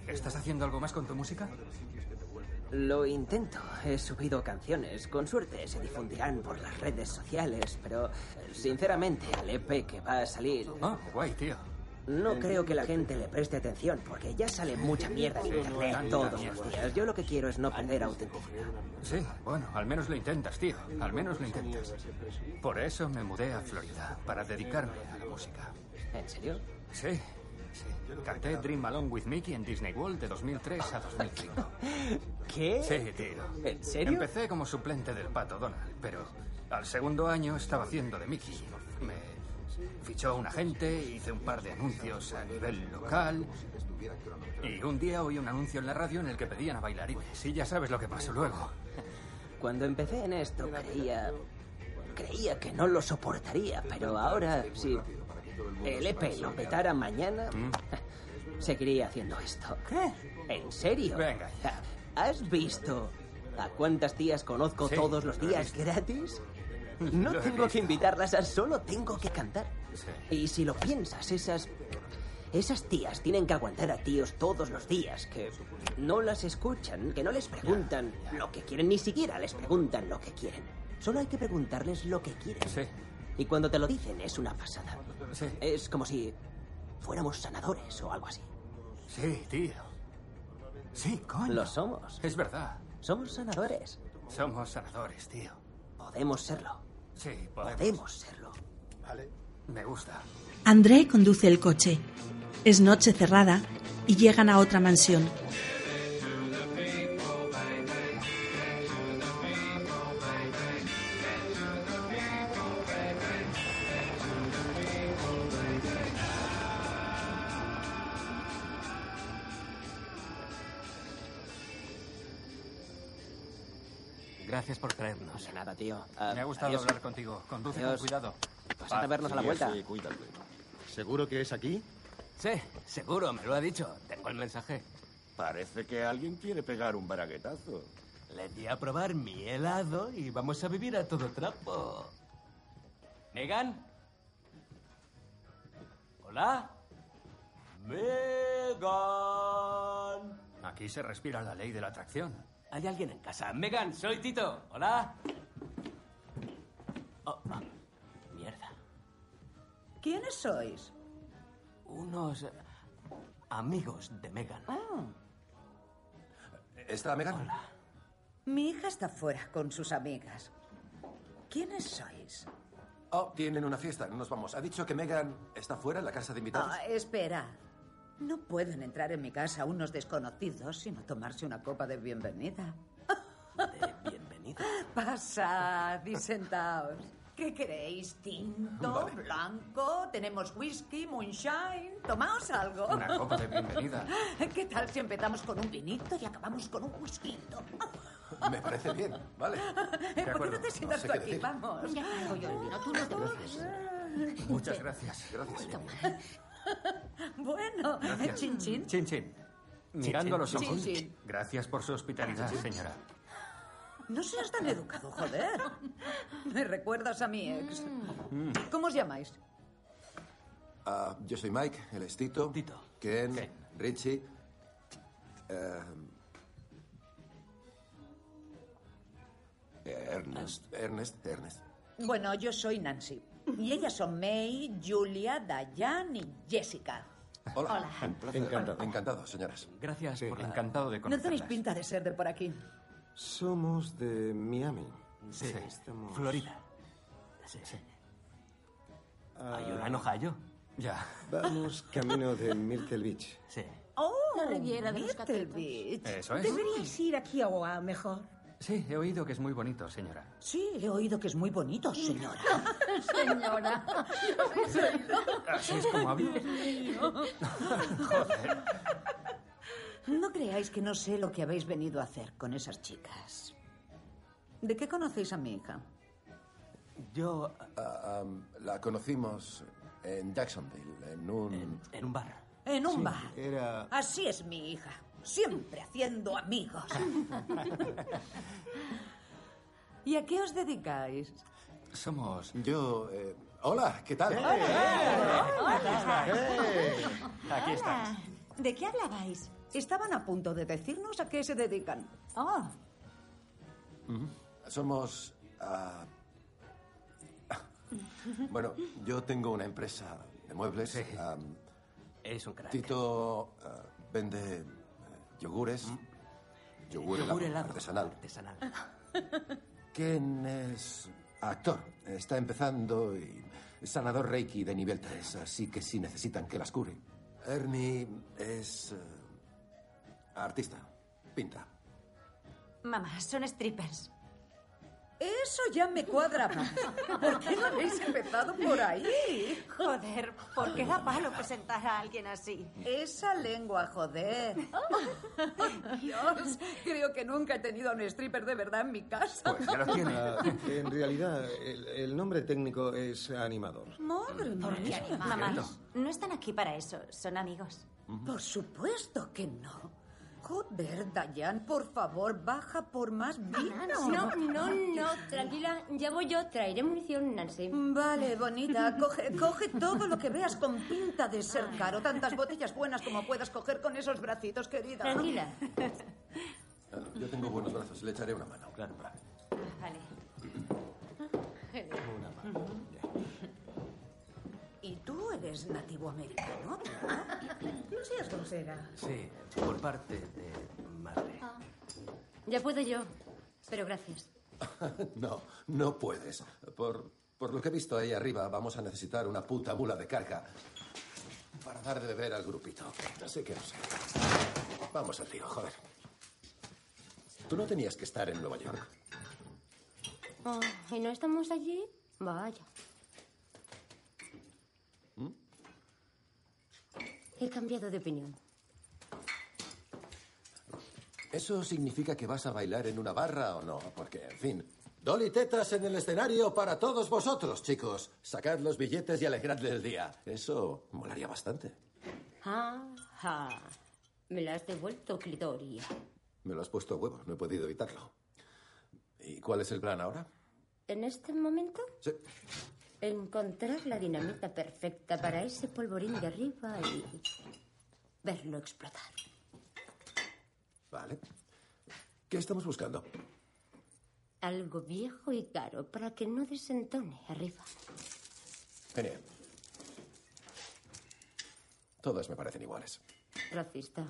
S7: ¿Estás haciendo algo más con tu música?
S18: Lo intento. He subido canciones. Con suerte se difundirán por las redes sociales, pero sinceramente al EP que va a salir...
S7: Ah, guay, tío.
S18: No creo que la gente le preste atención porque ya sale mucha mierda en internet todos los días. Yo lo que quiero es no perder autenticidad.
S7: Sí, bueno, al menos lo intentas, tío. Al menos lo intentas. Por eso me mudé a Florida, para dedicarme a la música.
S18: ¿En serio?
S7: Sí, sí. Canté Dream Along with Mickey en Disney World de 2003 a 2005. [laughs]
S18: ¿Qué?
S7: Sí, tío.
S18: ¿En serio?
S7: Empecé como suplente del pato Donald, pero al segundo año estaba haciendo de Mickey. Me fichó un agente, hice un par de anuncios a nivel local. Y un día oí un anuncio en la radio en el que pedían a bailarines. Y ya sabes lo que pasó luego.
S18: Cuando empecé en esto creía... Creía que no lo soportaría, pero ahora si el EP lo petara mañana, [laughs] seguiría haciendo esto. ¿Qué? ¿En serio?
S7: Venga
S18: ¿Has visto a cuántas tías conozco
S7: Sí,
S18: todos los días gratis? No tengo que invitarlas a solo tengo que cantar. Y si lo piensas, esas. Esas tías tienen que aguantar a tíos todos los días que no las escuchan, que no les preguntan lo que quieren, ni siquiera les preguntan lo que quieren. Solo hay que preguntarles lo que quieren.
S7: Sí.
S18: Y cuando te lo dicen es una pasada.
S7: Sí.
S18: Es como si fuéramos sanadores o algo así.
S7: Sí, tío. Sí, coño.
S18: Lo somos.
S7: Es verdad.
S18: Somos sanadores.
S7: Somos sanadores, tío.
S18: Podemos serlo.
S7: Sí, podemos.
S18: Podemos serlo.
S7: Vale. Me gusta.
S1: André conduce el coche. Es noche cerrada y llegan a otra mansión.
S8: Gracias por traernos.
S18: De nada, tío.
S7: Me ha gustado
S18: adiós.
S7: hablar contigo. Conduce
S18: Adiós.
S7: con cuidado.
S18: Pasad a vernos a la vuelta.
S7: sí,
S6: cuídate. ¿Seguro que es aquí?
S8: Sí, seguro, me lo ha dicho. Tengo el mensaje.
S9: Parece que alguien quiere pegar un baraguetazo.
S8: Le di a probar mi helado y vamos a vivir a todo trapo. ¿Megan? ¿Hola? ¡Megan!
S7: Aquí se respira la ley de la atracción.
S8: ¿Hay alguien en casa? Megan, soy Tito. ¿Hola? Oh, ah, mierda.
S23: ¿Quiénes sois?
S8: Unos eh, amigos de Megan.
S2: ¿Está Megan?
S23: Mi hija está fuera con sus amigas. ¿Quiénes sois?
S2: Oh, tienen una fiesta. Nos vamos. Ha dicho que Megan está fuera en la casa de invitados.
S23: Ah, esperad. No pueden entrar en mi casa unos desconocidos sin tomarse una copa de bienvenida.
S8: ¿De bienvenida? [laughs]
S23: Pasad y sentaos. ¿Qué queréis? ¿Tinto?
S7: Vale.
S23: ¿Blanco? ¿Tenemos whisky? ¿Moonshine? Tomaos algo.
S7: Una copa de bienvenida. [laughs]
S23: ¿Qué tal si empezamos con un vinito y acabamos con un whisky? [laughs]
S2: Me parece bien, ¿vale?
S16: ¿Por qué no te sientas
S2: sé
S16: tú aquí?
S2: decir.
S16: Vamos.
S13: Ya traigo yo el vino, tú no te preocupes.
S7: Muchas gracias.
S2: Gracias. [laughs]
S16: Bueno,
S7: Gracias.
S16: chin chin.
S7: Chin, chin. Mirando a los ojos.
S16: chin.
S7: Gracias por su hospitalidad, señora.
S16: No seas tan educado, joder. Me recuerdas a mi ex.
S2: Mm.
S16: ¿Cómo os llamáis?
S2: Ah, yo soy Mike, él es Tito.
S8: Tito.
S2: Ken, Richie. eh,
S9: Ernest.
S2: Ernest, Ernest.
S16: Bueno, yo soy Nancy. Y ellas son May, Julia, Diane y Jessica.
S2: Hola.
S16: Hola.
S2: Encantado. Encantado, señoras.
S8: Gracias por la...
S7: Encantado de
S16: No tenéis
S7: conocerlas.
S16: pinta de ser de por aquí.
S6: Somos de Miami.
S8: Sí,
S6: estamos...
S8: Florida. Sí, sí.
S6: Ah,
S8: ¿Hay un Ohio?
S7: Ya.
S6: Vamos camino de [laughs] Myrtle Beach.
S8: Sí.
S16: Oh,
S13: La Riviera de
S16: Myrtle. Beach.
S7: Eso es.
S16: Deberíais ir aquí a Oa mejor.
S7: Sí, he oído que es muy bonito, señora.
S16: Sí, he oído que es muy bonito, señora. [laughs]
S13: Señora.
S7: Así es como hablo. Joder.
S16: No creáis que no sé lo que habéis venido a hacer con esas chicas. ¿De qué conocéis a mi hija?
S8: Yo...
S2: Ah, la conocimos en Jacksonville, en un...
S8: En un bar.
S16: En un
S6: Sí,
S16: bar.
S6: Era...
S16: Así es mi hija. Siempre haciendo amigos. [laughs] ¿Y a qué os dedicáis?
S7: Somos...
S2: Yo... eh, hola, ¿qué tal?
S7: Aquí estás.
S16: ¿De qué hablabais? Estaban a punto de decirnos a qué se dedican. Ah,
S2: Ujú. Somos... ah, [laughs] bueno, yo tengo una empresa de muebles. am,
S8: Es un crack.
S2: Tito ah, vende eh, yogures. Yogur, helado
S8: Yogur helado.
S2: artesanal.
S8: Artesanal. [laughs]
S2: Ken es actor. Está empezando y sanador Reiki de nivel 3, así que sí necesitan que las cure. Ernie es eh, artista. Pinta.
S24: Mamá, son strippers.
S16: Eso ya me cuadra más. ¿Por qué no habéis empezado por ahí?
S24: Joder, ¿por qué da palo presentar a alguien así?
S16: Esa lengua, joder. Dios, creo que nunca he tenido a un stripper de verdad en mi casa.
S7: Pues ya lo tiene.
S6: En realidad, el, el nombre técnico es animador.
S16: Madre mía.
S24: Mamá, no están aquí para eso, son amigos.
S16: Por supuesto que no. Joder, Dayan, por favor, baja por más vino.
S13: No, no, no, tranquila, ya voy yo, traeré munición, Nancy.
S16: Vale, bonita, [laughs] coge, coge todo lo que veas con pinta de ser caro. Tantas botellas buenas como puedas coger con esos bracitos, querida.
S13: Tranquila.
S2: Ah, Yo tengo buenos brazos, le echaré una mano. Claro.
S24: Vale.
S16: Y tú eres nativo americano. No seas grosera.
S8: Sí, por parte de madre.
S13: Ya puedo yo, pero gracias. [laughs]
S2: No, no puedes. Por, por lo que he visto ahí arriba, vamos a necesitar una puta mula de carga para dar de beber al grupito. Así que no sé. Vamos al tío, joder. Tú no tenías que estar en Nueva York.
S13: Oh, ¿Y no estamos allí? Vaya. He cambiado de opinión.
S2: ¿Eso significa que vas a bailar en una barra o no? Porque, en fin. Dolly Tetas en el escenario para todos vosotros, chicos. Sacad los billetes y alegradle el día. Eso molaría bastante.
S13: Ja, ja. Me la has devuelto, Clitoria.
S2: Me lo has puesto a huevo, no he podido evitarlo. ¿Y cuál es el plan ahora?
S13: En este momento,
S2: Sí.
S13: Encontrar la dinamita perfecta para ese polvorín de arriba y verlo explotar.
S2: Vale. ¿Qué estamos buscando?
S13: Algo viejo y caro para que no desentone arriba.
S2: Genial. Todas me parecen iguales.
S13: Racista.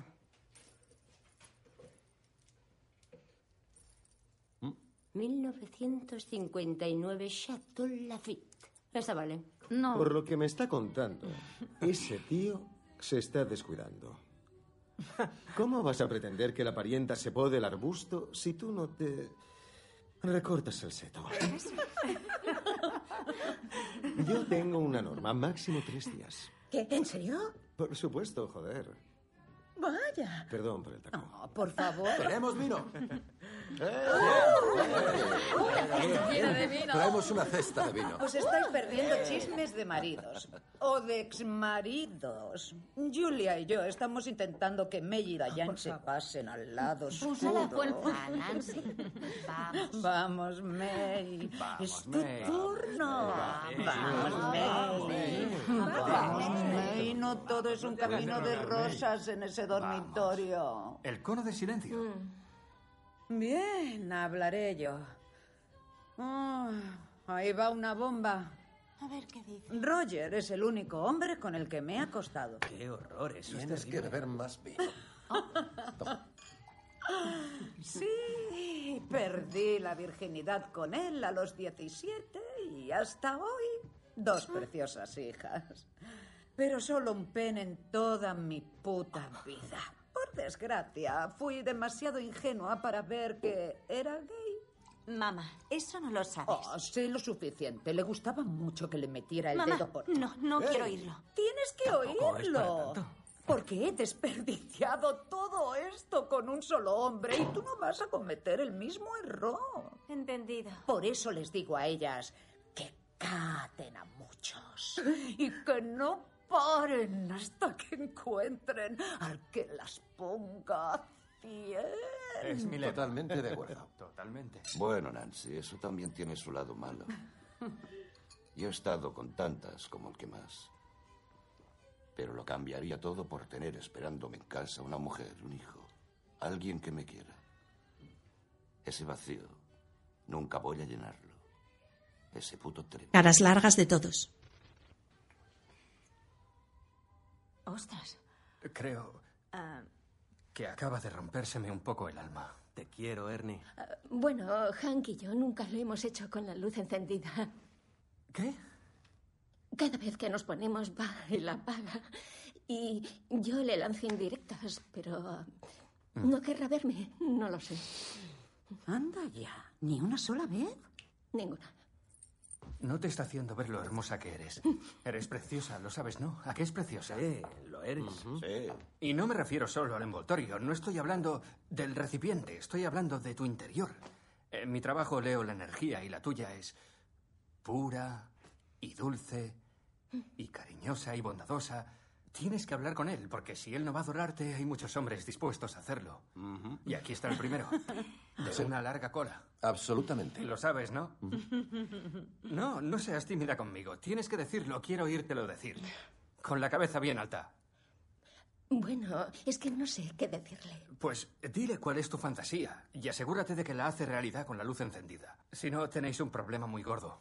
S2: ¿Mm?
S13: 1959 Chateau Lafitte. Esa vale. No.
S6: Por lo que me está contando, ese tío se está descuidando. ¿Cómo vas a pretender que la parienta se pode el arbusto si tú no te recortas el seto? Yo tengo una norma, máximo tres días.
S16: ¿Qué? ¿En serio?
S6: Por supuesto, joder.
S16: Vaya.
S6: Perdón por el tacón.
S16: No, por favor.
S2: ¡Tenemos vino! Traemos una cesta de vino.
S16: Os estáis perdiendo chismes de maridos o de exmaridos. Julia y yo estamos intentando que May y Dayan se pasen al lado
S24: Usa
S16: oscuro.
S24: la fuerza, Nancy. Vamos.
S16: Vamos, May. es tu
S7: May.
S16: turno. Vamos, May. Vamos, May. No todo es un camino de rosas en ese dormitorio.
S7: El cono de silencio.
S16: Bien, hablaré yo. Ah, ahí va una bomba.
S24: A ver qué dice.
S16: Roger es el único hombre con el que me he acostado.
S8: Qué horror, eso es
S2: Tienes que
S8: terrible.
S2: beber más vino. [laughs]
S16: Sí, perdí la virginidad con él a los 17 y hasta hoy dos preciosas hijas. Pero solo un pen en toda mi puta vida. Desgracia, fui demasiado ingenua para ver que era gay.
S24: Mamá, eso no lo sabes.
S16: Oh, sé lo suficiente. Le gustaba mucho que le metiera el
S24: Mamá,
S16: dedo por...
S24: no, no quiero oírlo.
S16: Tienes que
S8: Tampoco es para
S16: oírlo.
S8: tanto.
S16: Porque he desperdiciado todo esto con un solo hombre y tú no vas a cometer el mismo error.
S24: Entendido.
S16: Por eso les digo a ellas que caten a muchos y que no paren hasta que encuentren al que las ponga cien.
S7: Es mi.
S2: Totalmente de acuerdo. [laughs]
S7: Totalmente.
S9: Bueno, Nancy, eso también tiene su lado malo. Yo he estado con tantas como el que más. Pero lo cambiaría todo por tener esperándome en casa una mujer, un hijo, alguien que me quiera. Ese vacío nunca voy a llenarlo. Ese puto tren.
S1: Caras largas de todos.
S24: Ostras.
S7: Creo
S24: Ah,
S7: que acaba de rompérseme un poco el alma.
S8: Te quiero, Ernie.
S13: Bueno, Hank y yo nunca lo hemos hecho con la luz encendida.
S7: ¿Qué?
S13: Cada vez que nos ponemos va y la apaga. Y yo le lanzo indirectas, pero no querrá verme, no lo sé.
S16: Anda ya, ni una sola vez.
S13: Ninguna.
S7: No te está haciendo ver lo hermosa que eres. [laughs] Eres preciosa, lo sabes, ¿no? ¿A qué es preciosa?
S8: Sí, lo eres.
S9: Sí.
S7: Y no me refiero solo al envoltorio, no estoy hablando del recipiente, estoy hablando de tu interior. En mi trabajo leo la energía y la tuya es pura y dulce y cariñosa y bondadosa. Tienes que hablar con él, porque si él no va a adorarte, hay muchos hombres dispuestos a hacerlo. Y aquí está el primero, [laughs] de una larga cola.
S2: Absolutamente.
S7: Lo sabes, ¿no? [laughs] No, no seas tímida conmigo. Tienes que decirlo, quiero oírtelo decir. Con la cabeza bien alta.
S13: Bueno, es que no sé qué decirle.
S7: Pues dile cuál es tu fantasía y asegúrate de que la hace realidad con la luz encendida. Si no, tenéis un problema muy gordo.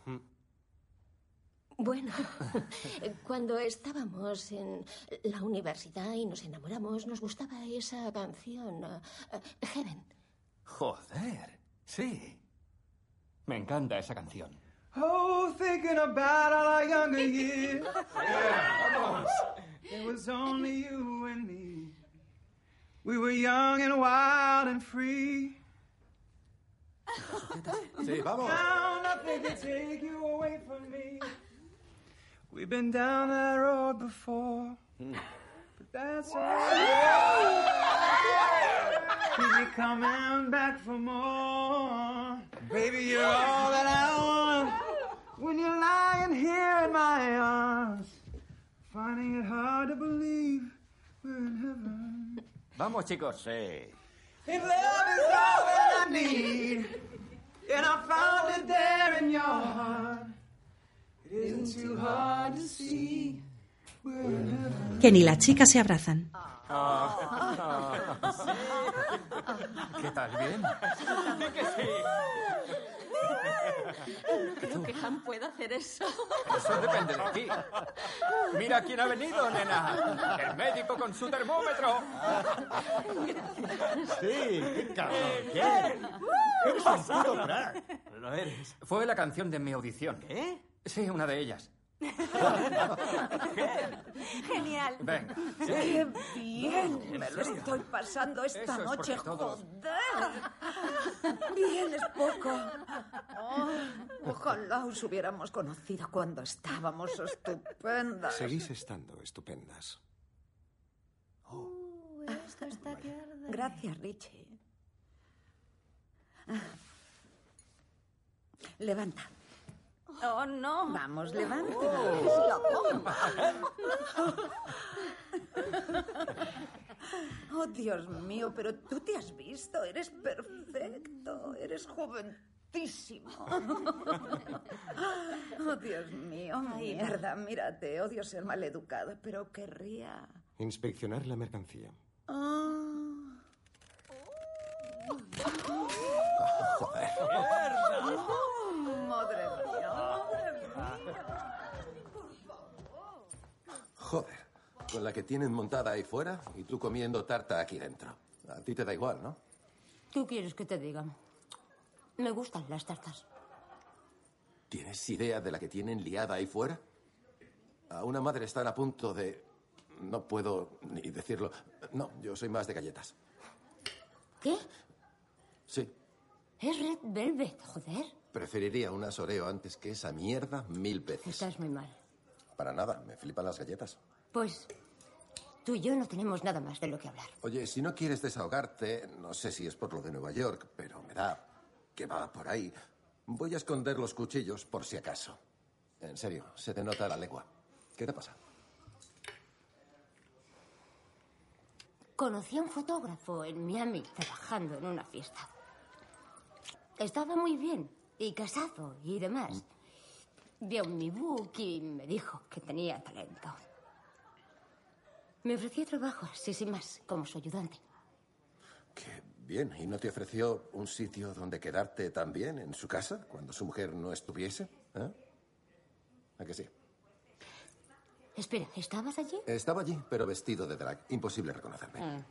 S13: Bueno, [laughs] cuando estábamos en la universidad y nos enamoramos, nos gustaba esa canción, eh, Heaven.
S7: Joder, sí. Me encanta esa canción.
S25: Oh, thinking about all our younger years. It was only you and me. We were young and wild and free.
S2: Sí, vamos.
S25: Now nothing can take you away from me. We've been down that road before. Hmm. But that's alright. Keep me coming back for more. Baby, you're all that I want. When you're lying here in my arms. Finding it hard to believe we're in heaven.
S7: Vamos, chicos.
S9: Sí.
S25: If love is all that I need, and I found it there in your heart,
S1: Ken y la chica se abrazan. [laughs]
S7: ¿Qué tal? ¿Bien?
S8: Que sí.
S13: No [laughs] creo que Han pueda hacer eso.
S7: Eso depende de ti. Mira quién ha venido, nena. El médico con su termómetro.
S6: Sí, qué cabrón. ¿Qué? Eres un puto crack.
S7: Lo eres. Fue la canción de mi audición. ¿Qué? Sí, una de ellas. [laughs]
S24: Genial.
S7: Venga.
S16: ¡Qué bien!
S7: ¿En
S16: Me lo estoy pasando esta
S7: Eso
S16: noche, joder. Bien es poco. Oh, ojalá os hubiéramos conocido cuando estábamos estupendas.
S6: Seguís estando estupendas.
S24: Esto está que arde.
S16: Gracias, Richie.
S23: Levanta.
S24: Oh, no.
S23: Vamos, levanta. [laughs] Oh, Dios mío, pero tú te has visto. Eres perfecto. Eres joventísimo. [laughs] Oh, Dios mío. Mierda, mírate. Odio ser maleducada, pero querría.
S6: Inspeccionar la mercancía.
S23: Ah.
S2: Joder.
S23: Oh, madre mía, madre mía.
S2: Joder. Con la que tienen montada ahí fuera y tú comiendo tarta aquí dentro. A ti te da igual, ¿no?
S13: ¿Tú quieres que te diga? Me gustan las tartas.
S2: ¿Tienes idea de la que tienen liada ahí fuera? A una madre están a punto de... No puedo ni decirlo. No, yo soy más de galletas.
S13: ¿Qué?
S2: Sí,
S13: Es Red Velvet, joder.
S2: preferiría una Oreo antes que esa mierda mil veces.
S13: Estás muy mal.
S2: Para nada, me flipan las galletas.
S13: Pues tú y yo no tenemos nada más de lo que hablar.
S2: Oye, si no quieres desahogarte, no sé si es por lo de Nueva York, pero me da que va por ahí. Voy a esconder los cuchillos por si acaso. En serio, se te nota la lengua. ¿Qué te pasa?
S13: Conocí a un fotógrafo en Miami trabajando en una fiesta. Estaba muy bien y casado y demás. Vio mi book y me dijo que tenía talento. Me ofreció trabajo, así sin más, como su ayudante.
S2: Bien, ¿y no te ofreció un sitio donde quedarte también, en su casa, cuando su mujer no estuviese? ¿Eh? ¿A que sí?
S13: Espera, ¿estabas allí?
S2: Estaba allí, pero vestido de drag. Imposible reconocerme.
S13: Ah.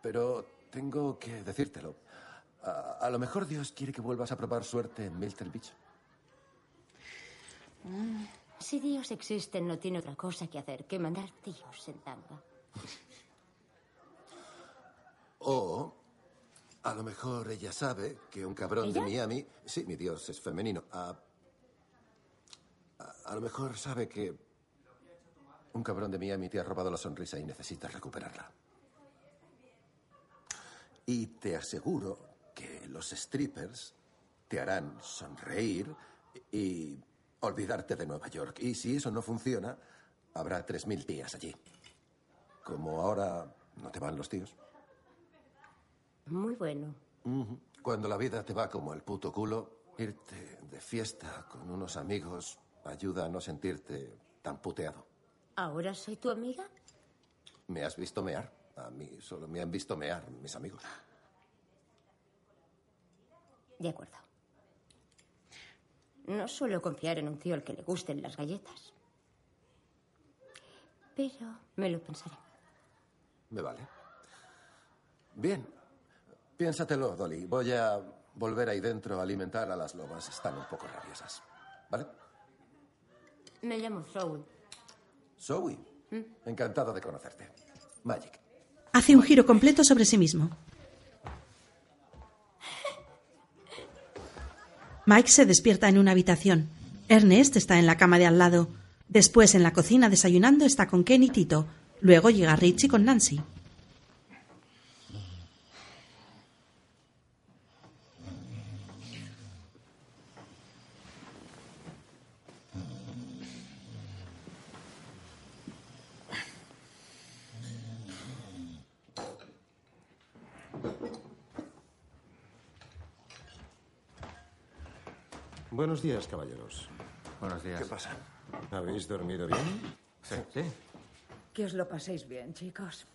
S2: Pero tengo que decírtelo. A, a lo mejor Dios quiere que vuelvas a probar suerte en Milton Beach.
S13: Mm. Si Dios existe, no tiene otra cosa que hacer que mandar tíos en tanga.
S2: O a lo mejor ella sabe que un cabrón
S13: ¿Ella?
S2: de Miami. Sí, mi Dios es femenino. A, a, a lo mejor sabe que un cabrón de Miami te ha robado la sonrisa y necesitas recuperarla. Y te aseguro que los strippers te harán sonreír y olvidarte de Nueva York. Y si eso no funciona, habrá 3.000 tías allí. Como ahora no te van los tíos.
S13: Muy bueno.
S2: Cuando la vida te va como el puto culo, irte de fiesta con unos amigos ayuda a no sentirte tan puteado.
S13: ¿Ahora soy tu amiga?
S2: ¿Me has visto mear? A mí solo me han visto mear mis amigos.
S13: De acuerdo. No suelo confiar en un tío al que le gusten las galletas. Pero me lo pensaré.
S2: Me vale. Bien. Piénsatelo, Dolly. Voy a volver ahí dentro a alimentar a las lobas. Están un poco rabiosas. ¿Vale?
S13: Me llamo Zoe.
S2: Zoe. Encantado de conocerte. Magic.
S1: Hace un giro completo sobre sí mismo. Mike se despierta en una habitación. Ernest está en la cama de al lado. Después, en la cocina desayunando, está con Ken y Tito. Luego llega Richie con Nancy.
S6: Buenos días, caballeros.
S7: Buenos días.
S6: ¿Qué pasa? ¿Habéis dormido bien?
S7: Sí. Sí.
S23: Que os lo paséis bien, chicos.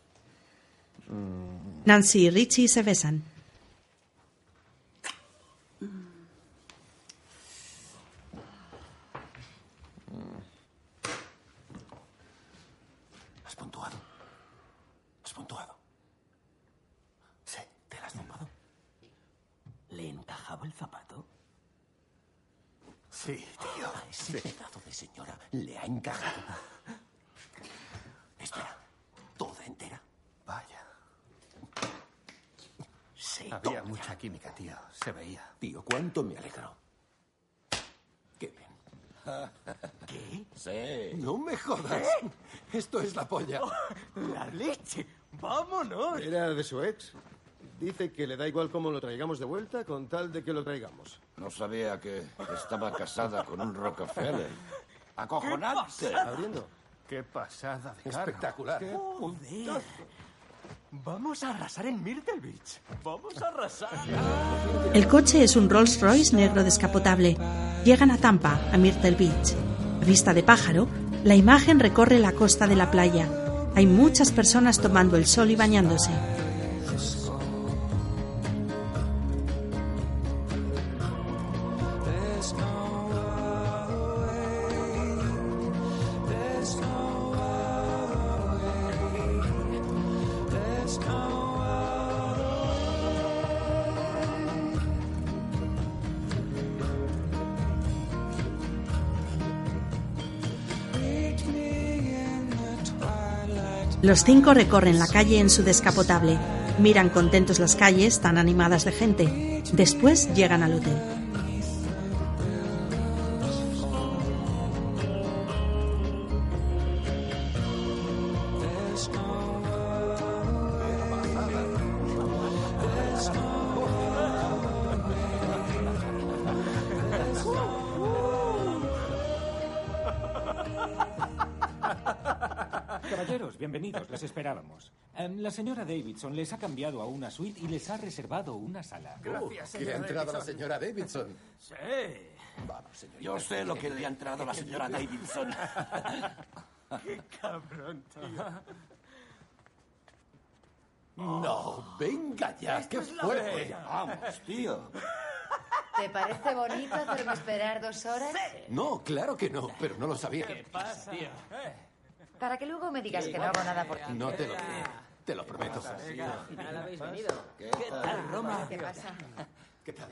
S1: Nancy y Richie se besan.
S2: ¿Has puntuado? ¿Has puntuado? Sí, ¿te la has zumbado?
S26: ¿Le encajaba el zapato?
S2: Sí, tío.
S26: A ese pedazo de señora le ha encajado. Espera, ¿toda entera?
S7: Vaya.
S26: Sí,
S7: Había mucha química, tío. Se veía.
S26: Tío, cuánto me alegro. Qué bien. [laughs]
S2: ¿Qué?
S26: Sí.
S2: No me jodas. Esto es la polla.
S26: La leche. ¡Vámonos!
S6: ¿Era de su ex? Dice que le da igual cómo lo traigamos de vuelta con tal de que lo traigamos.
S9: No sabía que estaba casada con un Rockefeller. ¡Acojonante!
S6: Abriendo.
S7: Qué pasada de carro.
S2: Espectacular.
S8: Joder. Vamos a arrasar en Myrtle Beach. Vamos a arrasar.
S1: El coche es un Rolls Royce negro descapotable. Llegan a Tampa, a Myrtle Beach. A vista de pájaro, la imagen recorre la costa de la playa. Hay muchas personas tomando el sol y bañándose. Los cinco recorren la calle en su descapotable. Miran contentos las calles tan animadas de gente. Después llegan al hotel.
S27: La señora Davidson les ha cambiado a una suite y les ha reservado una sala.
S2: Gracias, que ha entrado la señora Davidson. [laughs]
S8: Sí.
S2: Vamos, señor.
S9: Yo sé lo que le ha entrado a la señora [laughs] Davidson. [laughs]
S8: Qué cabrón, tío.
S2: No, venga ya, qué fuerte.
S9: Vamos, tío.
S16: ¿Te parece bonito hacerme esperar dos horas?
S2: No, claro que no, pero no lo sabía.
S8: ¿Qué pasa? Tío.
S16: Para que luego me digas que no hago nada por ti.
S2: No te lo digo. Te lo prometo.
S8: Nada habéis venido.
S9: ¿Qué
S8: ¿Qué
S9: tal?
S8: tal, Roma?
S16: ¿Qué pasa?
S2: ¿Qué tal?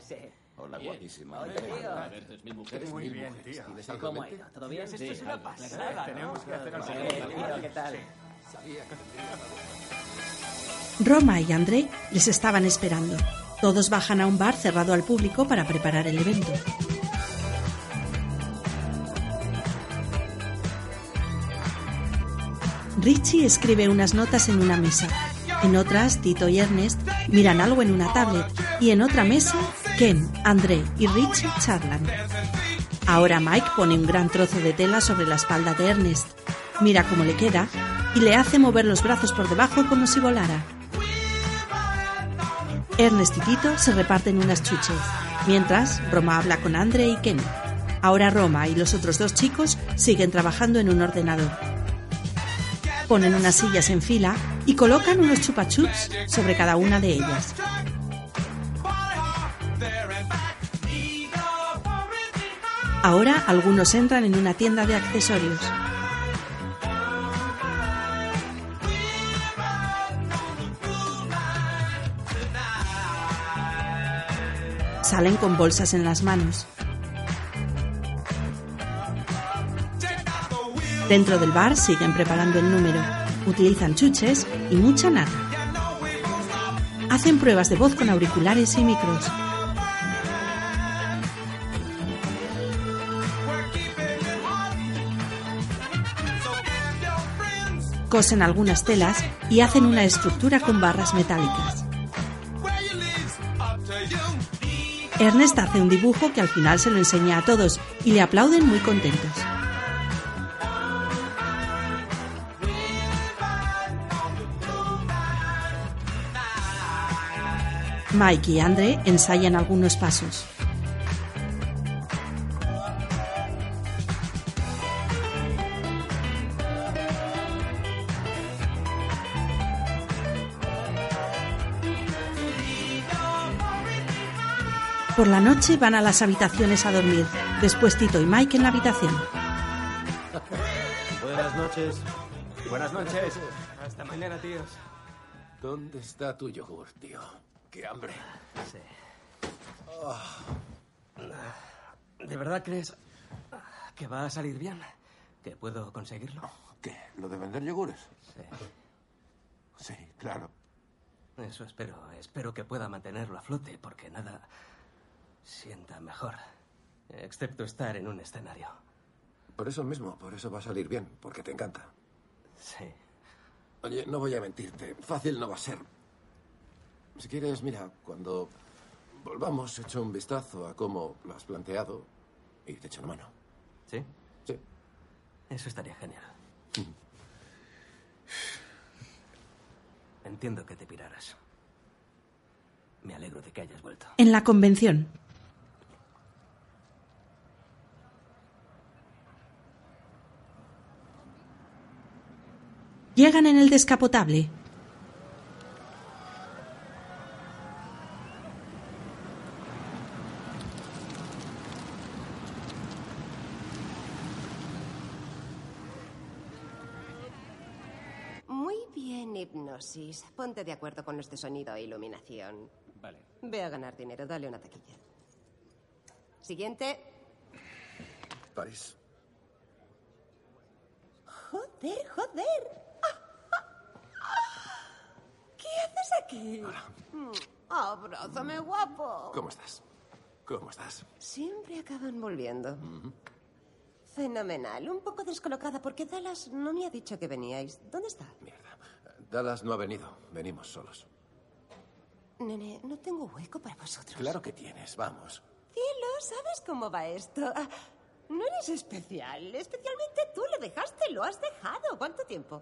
S9: Hola, guapísima.
S8: Oye, tío.
S9: A
S26: ver, es mi mujer.
S2: Eres
S8: Muy bien, tío.
S2: ¿Tienes algo
S8: ¿Cómo ha ido? ¿Todo bien? Esto es una pasada, ¿no?
S27: Tenemos que hacer algo.
S8: Sí, ¿qué tal?
S2: Sabía que
S1: Roma y André les estaban esperando. Todos bajan a un bar cerrado al público para preparar el evento. Richie escribe unas notas en una mesa. En otras, Tito y Ernest miran algo en una tablet. Y en otra mesa, Ken, André y Richie charlan. Ahora Mike pone un gran trozo de tela sobre la espalda de Ernest. Mira cómo le queda y le hace mover los brazos por debajo como si volara. Ernest y Tito se reparten unas chuches, mientras Roma habla con Andre y Ken. Ahora Roma y los otros dos chicos siguen trabajando en un ordenador. Ponen unas sillas en fila y colocan unos chupachups sobre cada una de ellas. Ahora algunos entran en una tienda de accesorios. Salen con bolsas en las manos. Dentro del bar siguen preparando el número. Utilizan chuches y mucha nata. Hacen pruebas de voz con auriculares y micros. Cosen algunas telas y hacen una estructura con barras metálicas. Ernest hace un dibujo que al final se lo enseña a todos y le aplauden muy contentos. Mike y Andre ensayan algunos pasos. Por la noche van a las habitaciones a dormir. Después Tito y Mike en la habitación.
S6: Buenas noches.
S8: Buenas noches. Hasta mañana, tíos.
S2: ¿Dónde está tu yogur, tío? ¡Qué hambre!
S8: Sí. ¿De verdad crees que va a salir bien? ¿Que puedo conseguirlo?
S2: ¿Qué? ¿Lo de vender yogures?
S8: Sí.
S2: Sí, claro.
S8: Eso espero. Espero que pueda mantenerlo a flote, porque nada sienta mejor. Excepto estar en un escenario.
S2: Por eso mismo, por eso va a salir bien, porque te encanta.
S8: Sí.
S2: Oye, no voy a mentirte. Fácil no va a ser. Si quieres, mira, cuando volvamos, echo un vistazo a cómo lo has planteado y te echo una mano.
S26: ¿Sí?
S2: Sí.
S26: Eso estaría genial. [laughs] Entiendo que te piraras. Me alegro de que hayas vuelto.
S1: En la convención. Llegan en el descapotable.
S28: Muy bien, hipnosis. Ponte de acuerdo con este sonido e iluminación.
S27: Vale.
S28: Ve a ganar dinero, dale una taquilla. Siguiente.
S2: París.
S28: Joder, joder. ¿Qué haces aquí? Mm, Abrázame, guapo.
S2: ¿Cómo estás? ¿Cómo estás?
S28: Siempre acaban volviendo. Fenomenal. Un poco descolocada porque Dallas no me ha dicho que veníais. ¿Dónde está?
S2: Dallas no ha venido. Venimos solos.
S28: Nene, no tengo hueco para vosotros.
S2: Claro que tienes, vamos.
S28: Cielo, ¿sabes cómo va esto? No eres especial. Especialmente tú lo dejaste, lo has dejado. ¿Cuánto tiempo?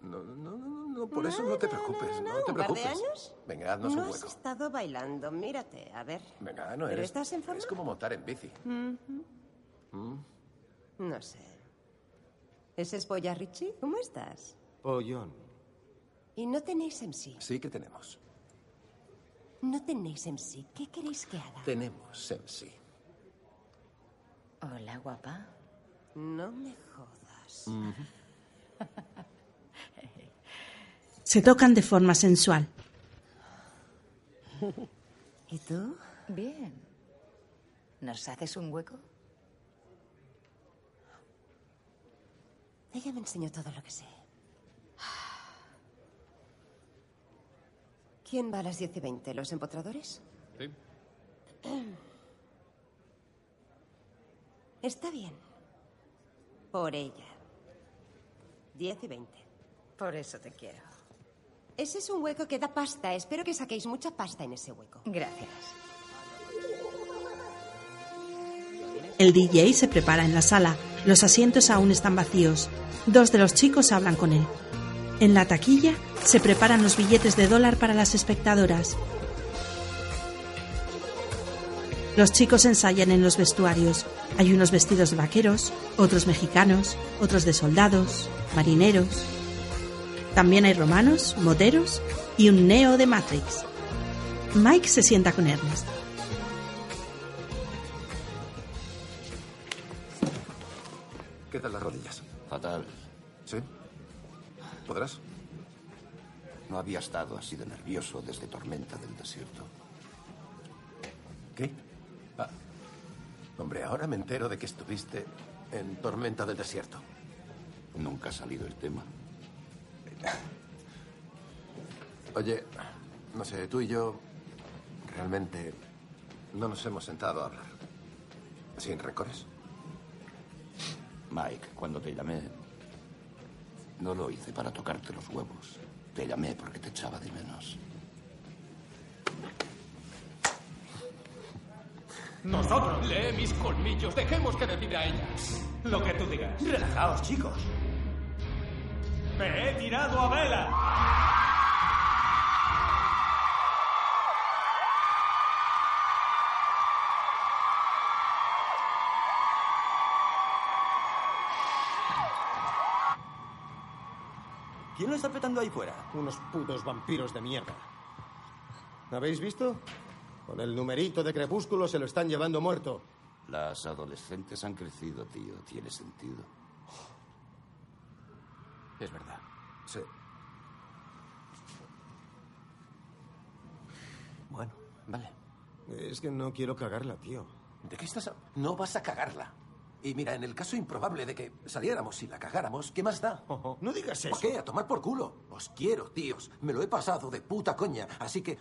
S2: No, no, no, no, por eso no te preocupes, no, te
S28: ¿Un par de
S2: preocupes.
S28: años?
S2: Venga, haznos
S28: no
S2: un
S28: has
S2: hueco.
S28: estado bailando. Mírate, a ver.
S2: Venga, no
S28: ¿Pero
S2: eres.
S28: estás en forma?
S2: Es como montar en bici. Mm.
S28: No sé. ¿Ese es Boya Richie? ¿Cómo estás?
S6: Pollón.
S28: Y no tenéis MC.
S2: Sí que tenemos.
S28: No tenéis MC. ¿Qué queréis que haga?
S2: Tenemos en sí.
S16: Hola, guapa.
S28: No me jodas.
S1: Se tocan de forma sensual.
S28: ¿Y tú?
S16: Bien. ¿Nos haces un hueco?
S28: Ella me enseñó todo lo que sé. ¿Quién va a las 10 y 20? ¿Los empotradores?
S2: Sí. [clears throat]
S28: Está bien. Por ella. 10 y 20.
S16: Por eso te quiero.
S28: Ese es un hueco que da pasta. Espero que saquéis mucha pasta en ese hueco.
S16: Gracias.
S1: El DJ se prepara en la sala. Los asientos aún están vacíos. Dos de los chicos hablan con él. En la taquilla se preparan los billetes de dólar para las espectadoras. Los chicos ensayan en los vestuarios. Hay unos vestidos de vaqueros, otros mexicanos, otros de soldados, marineros. También hay romanos, moteros y un neo de Matrix. Mike se sienta con Ernest.
S2: ¿Qué tal las rodillas?
S9: Fatal.
S2: ¿Sí? ¿Podrás?
S9: No había estado así de nervioso desde Tormenta del Desierto.
S2: ¿Qué? Ah. Hombre, ahora me entero de que estuviste en Tormenta del Desierto.
S9: Nunca ha salido el tema.
S2: Oye, no sé, tú y yo realmente no nos hemos sentado a hablar. ¿Sin rencores?
S9: Mike, cuando te llamé, no lo hice para tocarte los huevos. Te llamé porque te echaba de menos.
S8: Nosotros. Lee mis colmillos. Dejemos que decida ella. Lo que tú digas.
S26: Relajaos, chicos.
S8: Me he tirado a vela.
S26: ¿Quién lo está petando ahí fuera?
S6: Unos putos vampiros de mierda. ¿Habéis visto? Con el numerito de crepúsculo se lo están llevando muerto.
S9: Las adolescentes han crecido, tío. Tiene sentido.
S2: Es verdad. Sí.
S26: Bueno, vale.
S6: Es que no quiero cagarla, tío.
S2: ¿De qué estás? a- No vas a cagarla. Y mira, en el caso improbable de que saliéramos y la cagáramos, ¿qué más da?
S6: no digas
S2: ¿Por qué? A tomar por culo. Os quiero, tíos. Me lo he pasado de puta coña. Así que,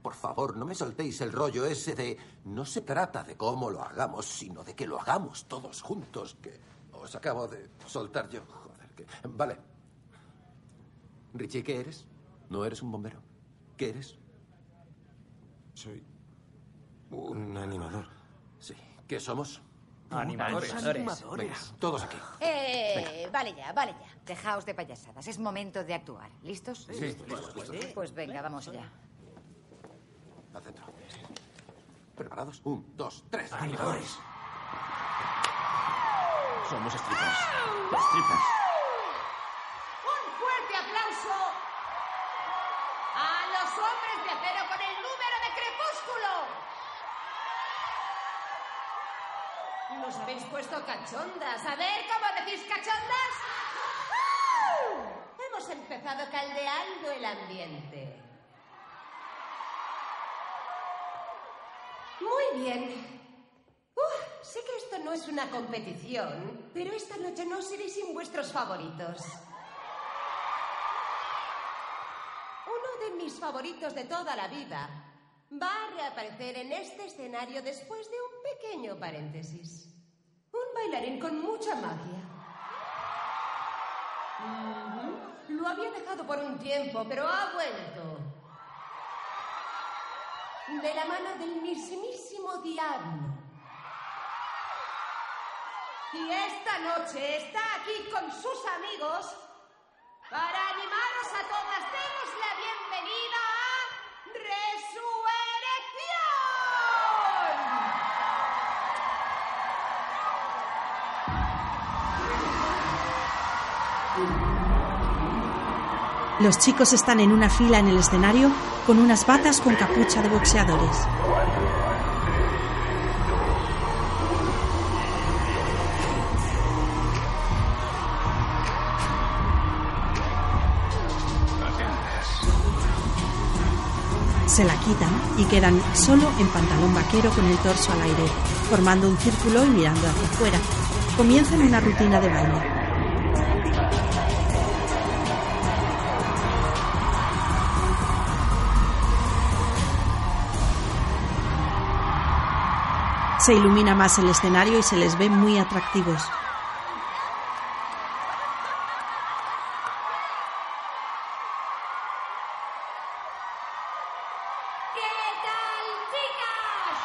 S2: por favor, no me soltéis el rollo ese de... No se trata de cómo lo hagamos, sino de que lo hagamos todos juntos. Que os acabo de soltar yo. Joder, que... Vale. Richie, ¿qué eres? ¿No eres un bombero? ¿Qué eres?
S6: Soy un animador.
S2: Sí. ¿Qué somos?
S6: Animadores.
S2: Venga, todos aquí.
S29: Eh, vale ya, vale ya. Dejaos de payasadas. Es momento de actuar. ¿Listos?
S2: Sí, listos, listos. listos.
S29: Pues venga, vamos allá.
S2: Al centro. ¿Preparados? Un, dos, tres.
S6: Animadores.
S30: Somos strippers. Strippers.
S16: Un fuerte aplauso a los hombres de acero con el número de crepúsculo. Nos habéis puesto cachondas. A ver, ¿cómo decís cachondas? ¡Uh! Hemos empezado caldeando el ambiente. Muy bien. Uf, sé que esto no es una competición, pero esta noche no seré sin vuestros favoritos. Uno de mis favoritos de toda la vida va a reaparecer en este escenario después de un pequeño paréntesis. Bailarín con mucha magia. Lo había dejado por un tiempo, pero ha vuelto. De la mano del mismísimo diablo. Y esta noche está aquí con sus amigos para animaros a todas. Demos la bienvenida a Resurrección.
S1: Los chicos están en una fila en el escenario con unas batas con capucha de boxeadores. Se la quitan y quedan solo en pantalón vaquero con el torso al aire, formando un círculo y mirando hacia afuera. Comienzan una rutina de baile. Se ilumina más el escenario y se les ve muy atractivos.
S16: ¿Qué tal, chicas?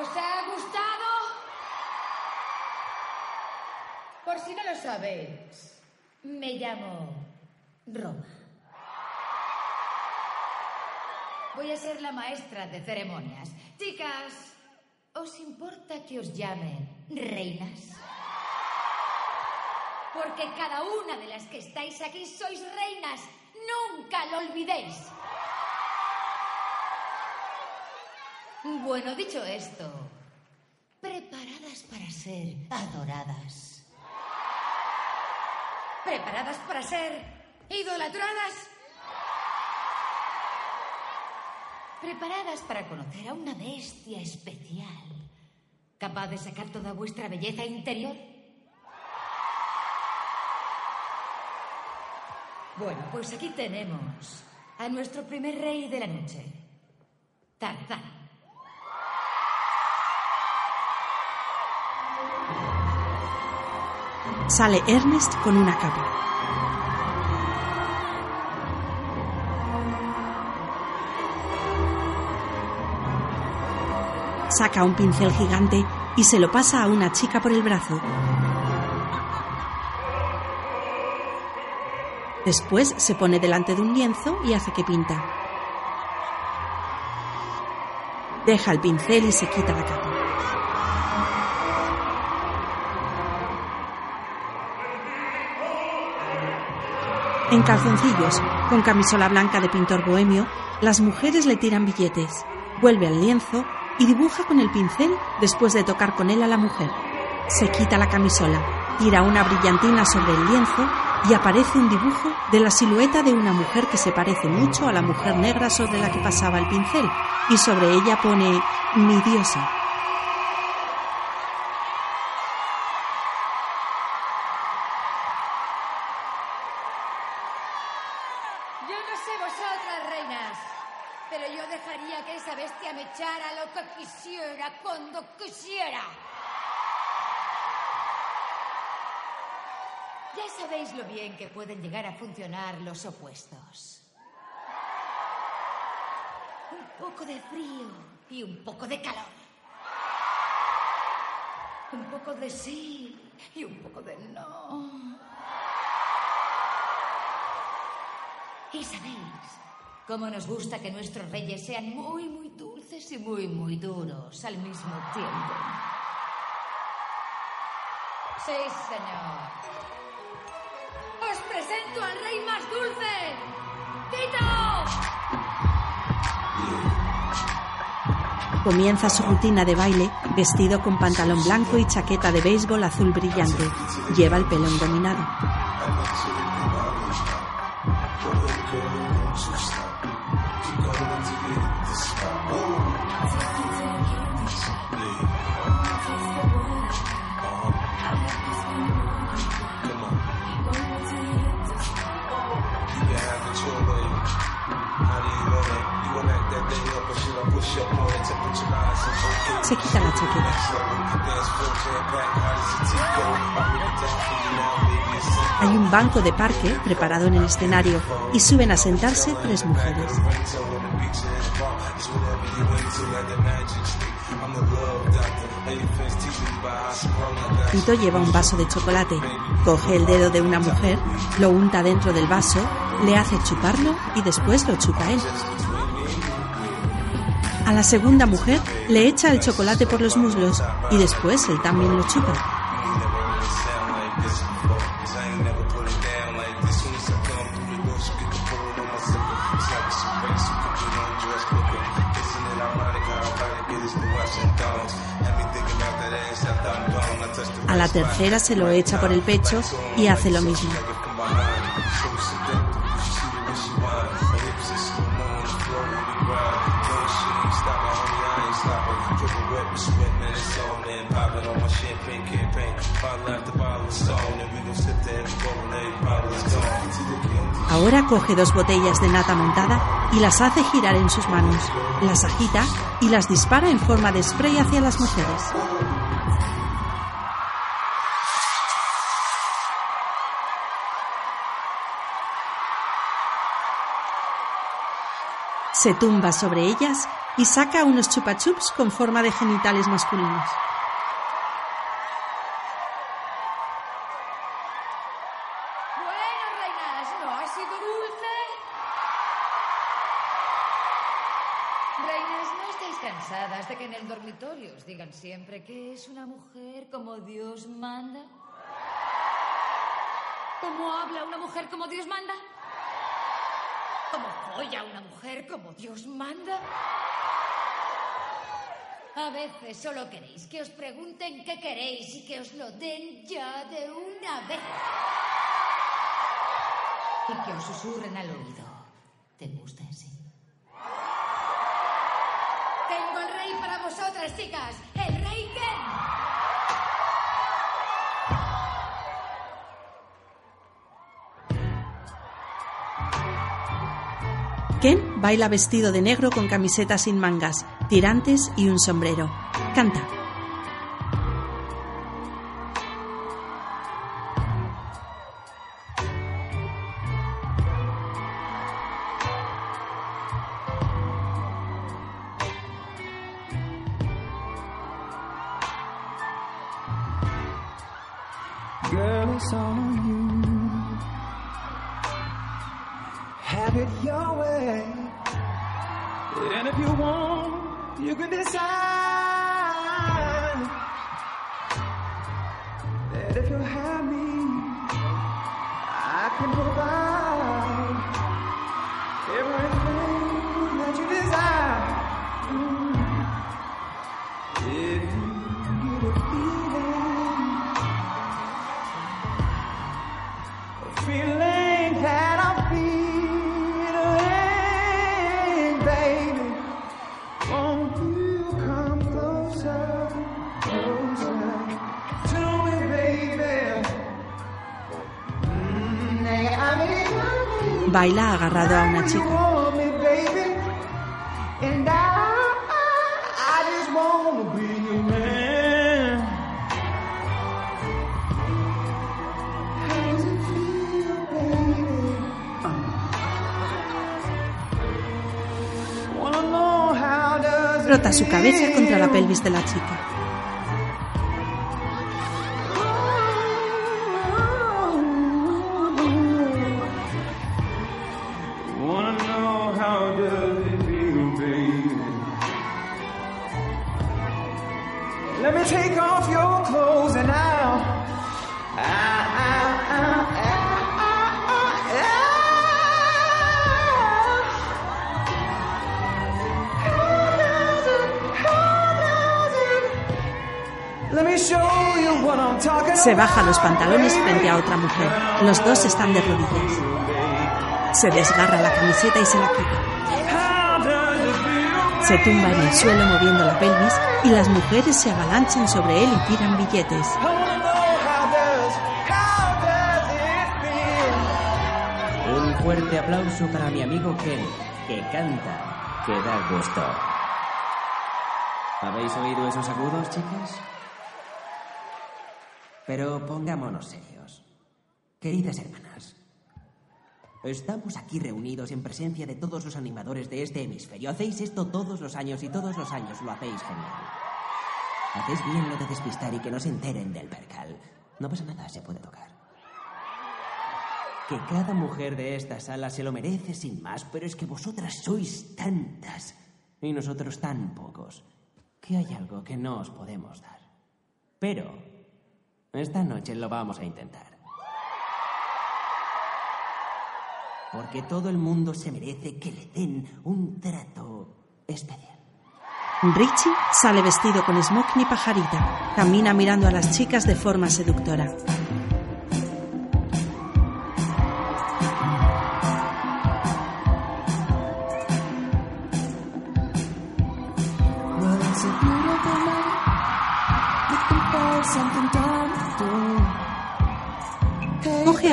S16: ¿Os ha gustado? Por si no lo sabéis, me llamo Roma. Voy a ser la maestra de ceremonias. Chicas, ¿os importa que os llamen reinas? Porque cada una de las que estáis aquí sois reinas. Nunca lo olvidéis. Bueno, dicho esto, preparadas para ser adoradas. ¿Preparadas para ser idolatradas? ¿Preparadas para conocer a una bestia especial? ¿Capaz de sacar toda vuestra belleza interior? Bueno, pues aquí tenemos a nuestro primer rey de la noche, Tarzán.
S1: Sale Ernest con una capa. Saca un pincel gigante y se lo pasa a una chica por el brazo. Después se pone delante de un lienzo y hace que pinta. Deja el pincel y se quita la capa. En calzoncillos, con camisola blanca de pintor bohemio, las mujeres le tiran billetes. Vuelve al lienzo y dibuja con el pincel después de tocar con él a la mujer. Se quita la camisola, tira una brillantina sobre el lienzo y aparece un dibujo de la silueta de una mujer que se parece mucho a la mujer negra sobre la que pasaba el pincel y sobre ella pone mi diosa.
S16: Quisiera. Ya sabéis lo bien que pueden llegar a funcionar los opuestos. poco de frío y un poco de calor. Un poco de sí y un poco de no. Y sabéis cómo nos gusta que nuestros reyes sean muy, muy dulces y muy, muy duros al mismo tiempo. Sí, señor. Os presento al rey más dulce, Tito.
S31: Comienza su rutina de baile vestido con pantalón blanco y chaqueta de béisbol azul brillante. Lleva el pelo engominado. Se quita la chaqueta. Hay un banco de parque preparado en el escenario y suben a sentarse tres mujeres. Tito lleva un vaso de chocolate, coge el dedo de una mujer, lo unta dentro del vaso, le hace chuparlo y después lo chupa él. A la segunda mujer le echa el chocolate por los muslos y después él también lo chupa. A la tercera se lo echa por el pecho y hace lo mismo. Ahora coge dos botellas de nata montada y las hace girar en sus manos. Las agita y las dispara en forma de spray hacia las mujeres. Se tumba sobre ellas y saca unos chupachups con forma de genitales masculinos.
S16: Siempre que es una mujer como Dios manda? ¿Cómo habla una mujer como Dios manda? ¿Cómo folla una mujer como Dios manda? A veces solo queréis que os pregunten qué queréis y que os lo den ya de una vez. Y que os susurren al oído. ¿Te gusta así? Tengo el rey para vosotras, chicas.
S31: Baila vestido de negro con camiseta sin mangas, tirantes y un sombrero. Canta. Agarrado a
S1: Se baja los pantalones frente a otra mujer. Los dos están de rodillas. Se desgarra la camiseta y se la quita. Se tumba en el suelo moviendo la pelvis y las mujeres se avalanchan sobre él y tiran billetes.
S18: Un fuerte aplauso para mi amigo Ken, que canta, que da gusto. ¿Habéis oído esos agudos, chicas? Pero pongámonos serios. Queridas hermanas, estamos aquí reunidos en presencia de todos los animadores de este hemisferio. Hacéis esto todos los años y todos los años lo hacéis genial. Hacéis bien lo de despistar y que no se enteren del percal. No pasa nada, se puede tocar. Que cada mujer de esta sala se lo merece sin más, pero es que vosotras sois tantas y nosotros tan pocos que hay algo que no os podemos dar. Pero esta noche lo vamos a intentar. Porque todo el mundo se merece que le den un trato especial.
S1: Richie sale vestido con smoking y pajarita. Camina mirando a las chicas de forma seductora.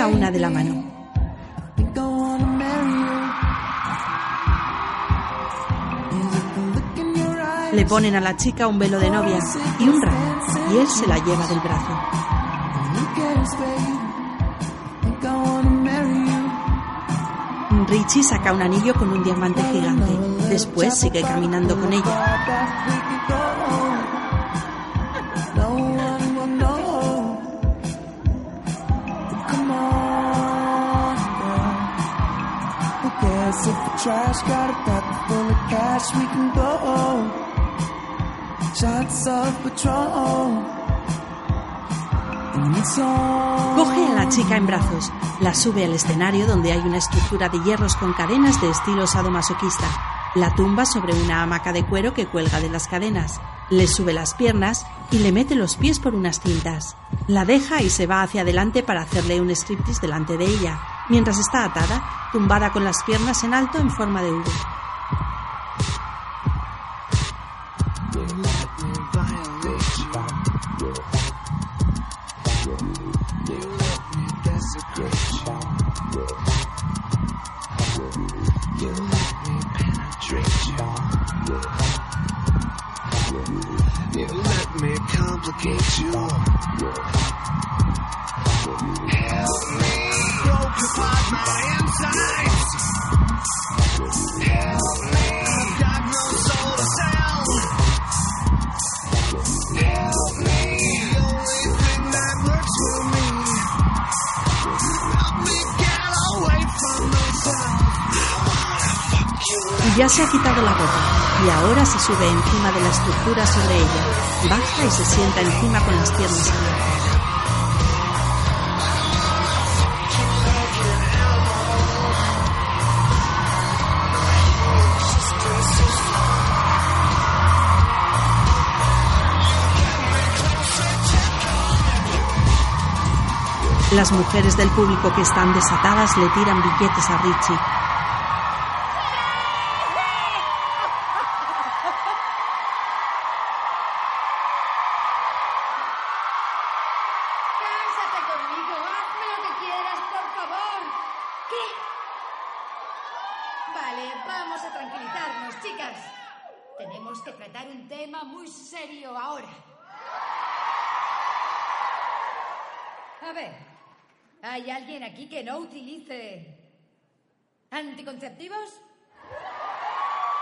S1: Una de la mano. Le ponen a la chica un velo de novia y un ramo, y él se la lleva del brazo. Richie saca un anillo con un diamante gigante. Después sigue caminando con ella. Coge a la chica en brazos, la sube al escenario donde hay una estructura de hierros con cadenas de estilo sadomasoquista. La tumba sobre una hamaca de cuero que cuelga de las cadenas. Le sube las piernas y le mete los pies por unas cintas. La deja y se va hacia adelante para hacerle un striptease delante de ella, mientras está atada, tumbada con las piernas en alto en forma de V. ahora se sube encima de la estructura sobre ella. Baja y se sienta encima con las piernas abiertas. Las mujeres del público que están desatadas le tiran billetes a Richie.
S23: Cásate conmigo, hazme lo que quieras, por favor. ¿Qué? Vale, vamos a tranquilizarnos, chicas. Tenemos que tratar un tema muy serio ahora. A ver, ¿hay alguien aquí que no utilice anticonceptivos?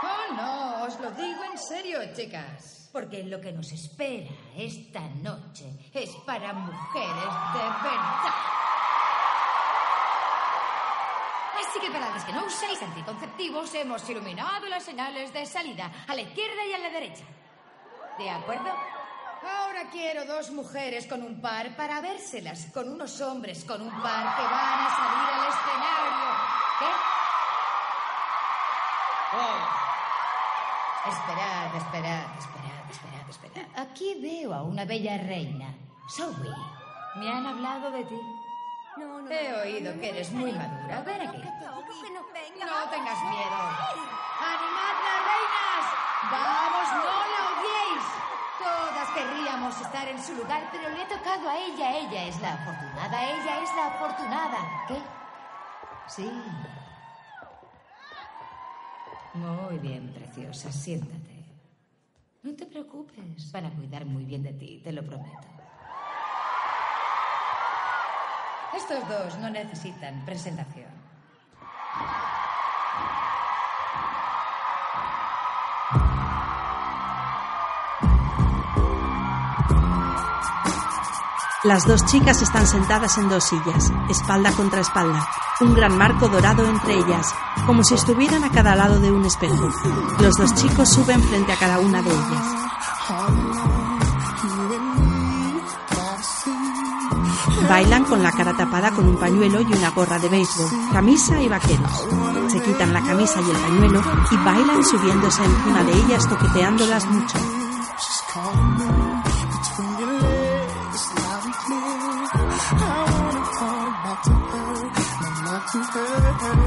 S16: Oh, no, os lo digo en serio, chicas. Porque lo que nos espera esta noche es para mujeres de verdad. Así que para los que no uséis anticonceptivos, hemos iluminado las señales de salida a la izquierda y a la derecha. ¿De acuerdo? Ahora quiero dos mujeres con un par para vérselas con unos hombres con un par que van a salir al escenario. ¿Qué? Oh. Esperad, esperad, esperad, esperad, esperad. Aquí veo a una bella reina. Zoe, me han hablado de ti.
S13: No, no.
S16: He oído que eres muy madura. Ven aquí. No tengas miedo. ¡Animad las reinas! ¡Vamos, no la odiéis! Todas querríamos estar en su lugar, pero le he tocado a ella. Ella es la afortunada. Ella es la afortunada. ¿Qué? Sí. Muy bien, preciosa. Siéntate. No te preocupes. Van a cuidar muy bien de ti, te lo prometo. Estos dos no necesitan presentación.
S1: Las dos chicas están sentadas en dos sillas, espalda contra espalda, un gran marco dorado entre ellas, como si estuvieran a cada lado de un espejo. Los dos chicos suben frente a cada una de ellas. Bailan con la cara tapada con un pañuelo y una gorra de béisbol, camisa y vaqueros. Se quitan la camisa y el pañuelo y bailan subiéndose encima de ellas toqueteándolas mucho. Hey, [laughs] hey.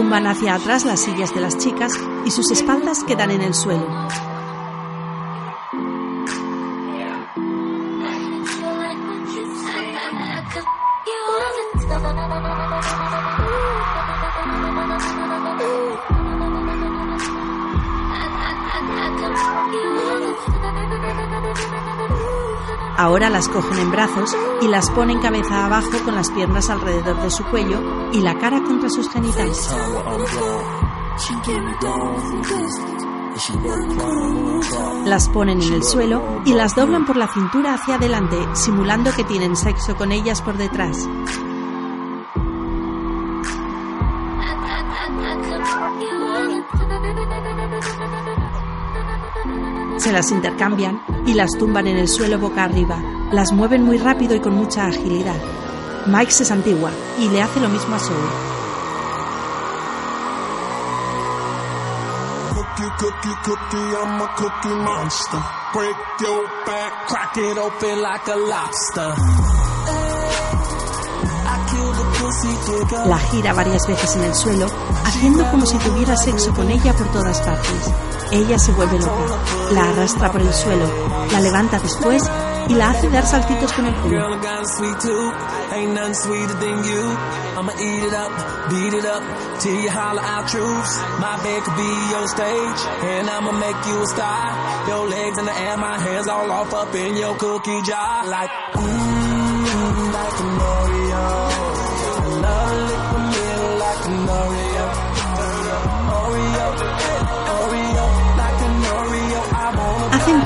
S1: Tumban hacia atrás las sillas de las chicas y sus espaldas quedan en el suelo. Ahora las cogen en brazos y las ponen cabeza abajo con las piernas alrededor de su cuello y la cara contra sus genitales. Las ponen en el suelo y las doblan por la cintura hacia adelante, simulando que tienen sexo con ellas por detrás. Se las intercambian y las tumban en el suelo boca arriba. Las mueven muy rápido y con mucha agilidad. Mike se santigua y le hace lo mismo a Zoe.
S22: Cookie, cookie, cookie, I'm a cookie monster. Break your back, crack it open like a lobster.
S1: La gira varias veces en el suelo, haciendo como si tuviera sexo con ella por todas partes. Ella se vuelve loca, la arrastra por el suelo, la levanta después y la hace dar saltitos con el culo.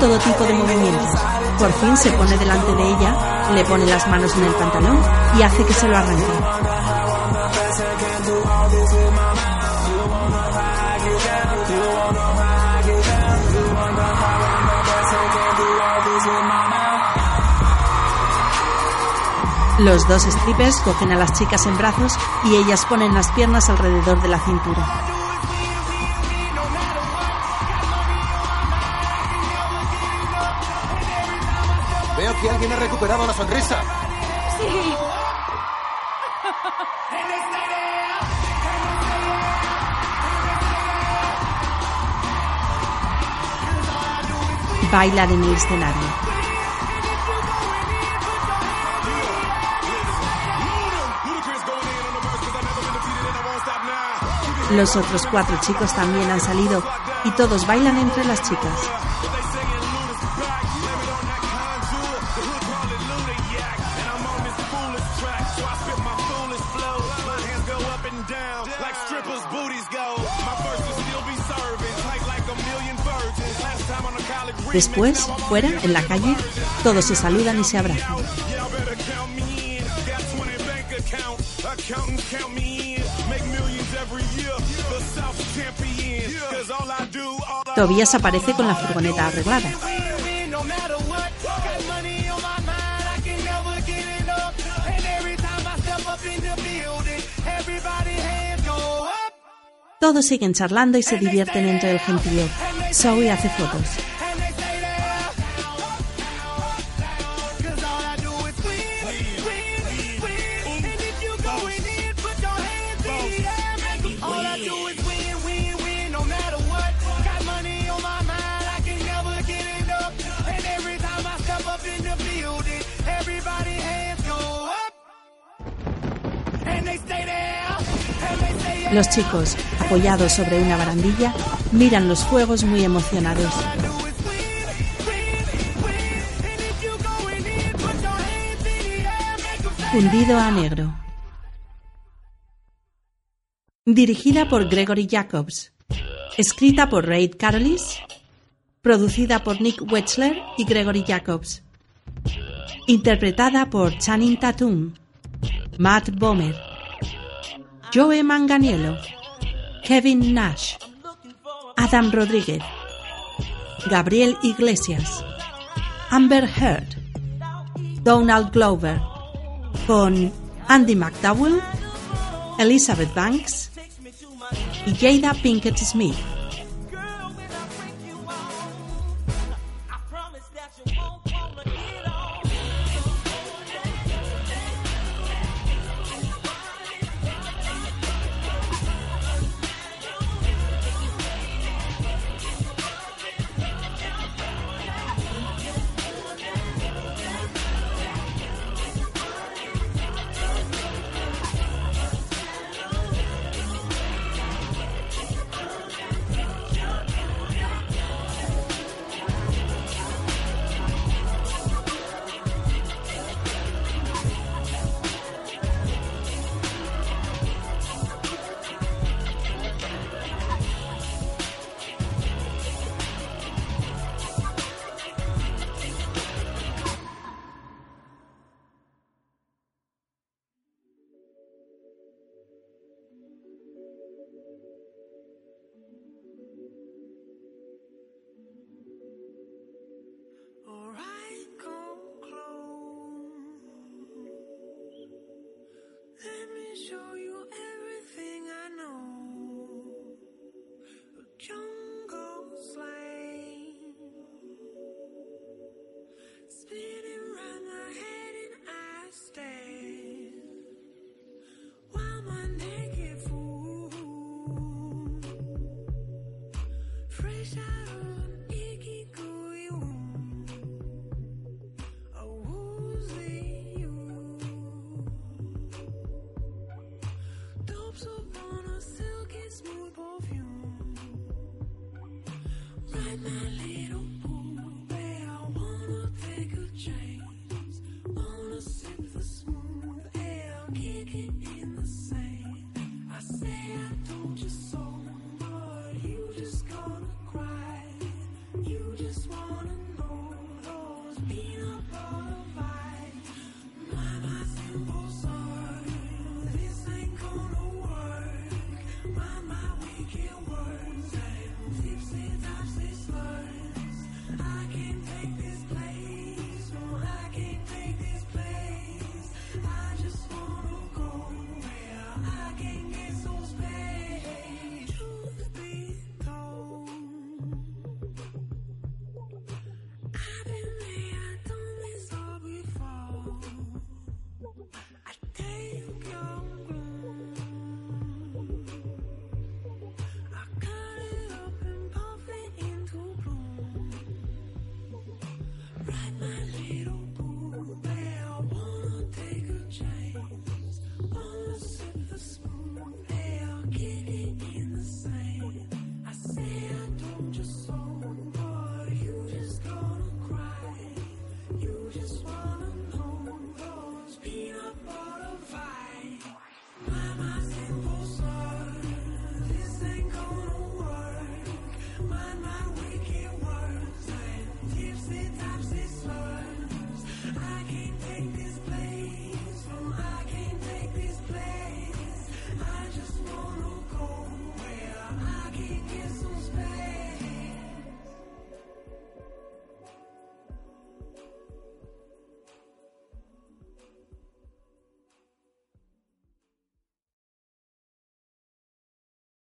S1: Todo tipo de movimientos. Por fin se pone delante de ella, le pone las manos en el pantalón y hace que se lo arranque. Los dos strippers cogen a las chicas en brazos y ellas ponen las piernas alrededor de la cintura.
S2: alguien ha recuperado la sonrisa.
S19: Sí.
S1: Bailan en el escenario. Los otros cuatro chicos también han salido y todos bailan entre las chicas. Después, fuera, en la calle, todos se saludan y se abrazan. Tobías aparece con la furgoneta arreglada. Todos siguen charlando y se divierten entre el gentío. Zoe hace fotos. Los chicos, apoyados sobre una barandilla, miran los fuegos muy emocionados. Fundido a negro. Dirigida por Gregory Jacobs. Escrita por Raid Carolis. Producida por Nick Wechsler y Gregory Jacobs. Interpretada por Channing Tatum, Matt Bomer, Joe Manganiello, Kevin Nash, Adam Rodríguez, Gabriel Iglesias, Amber Heard, Donald Glover, con Andy McDowell, Elizabeth Banks y Jada Pinkett Smith.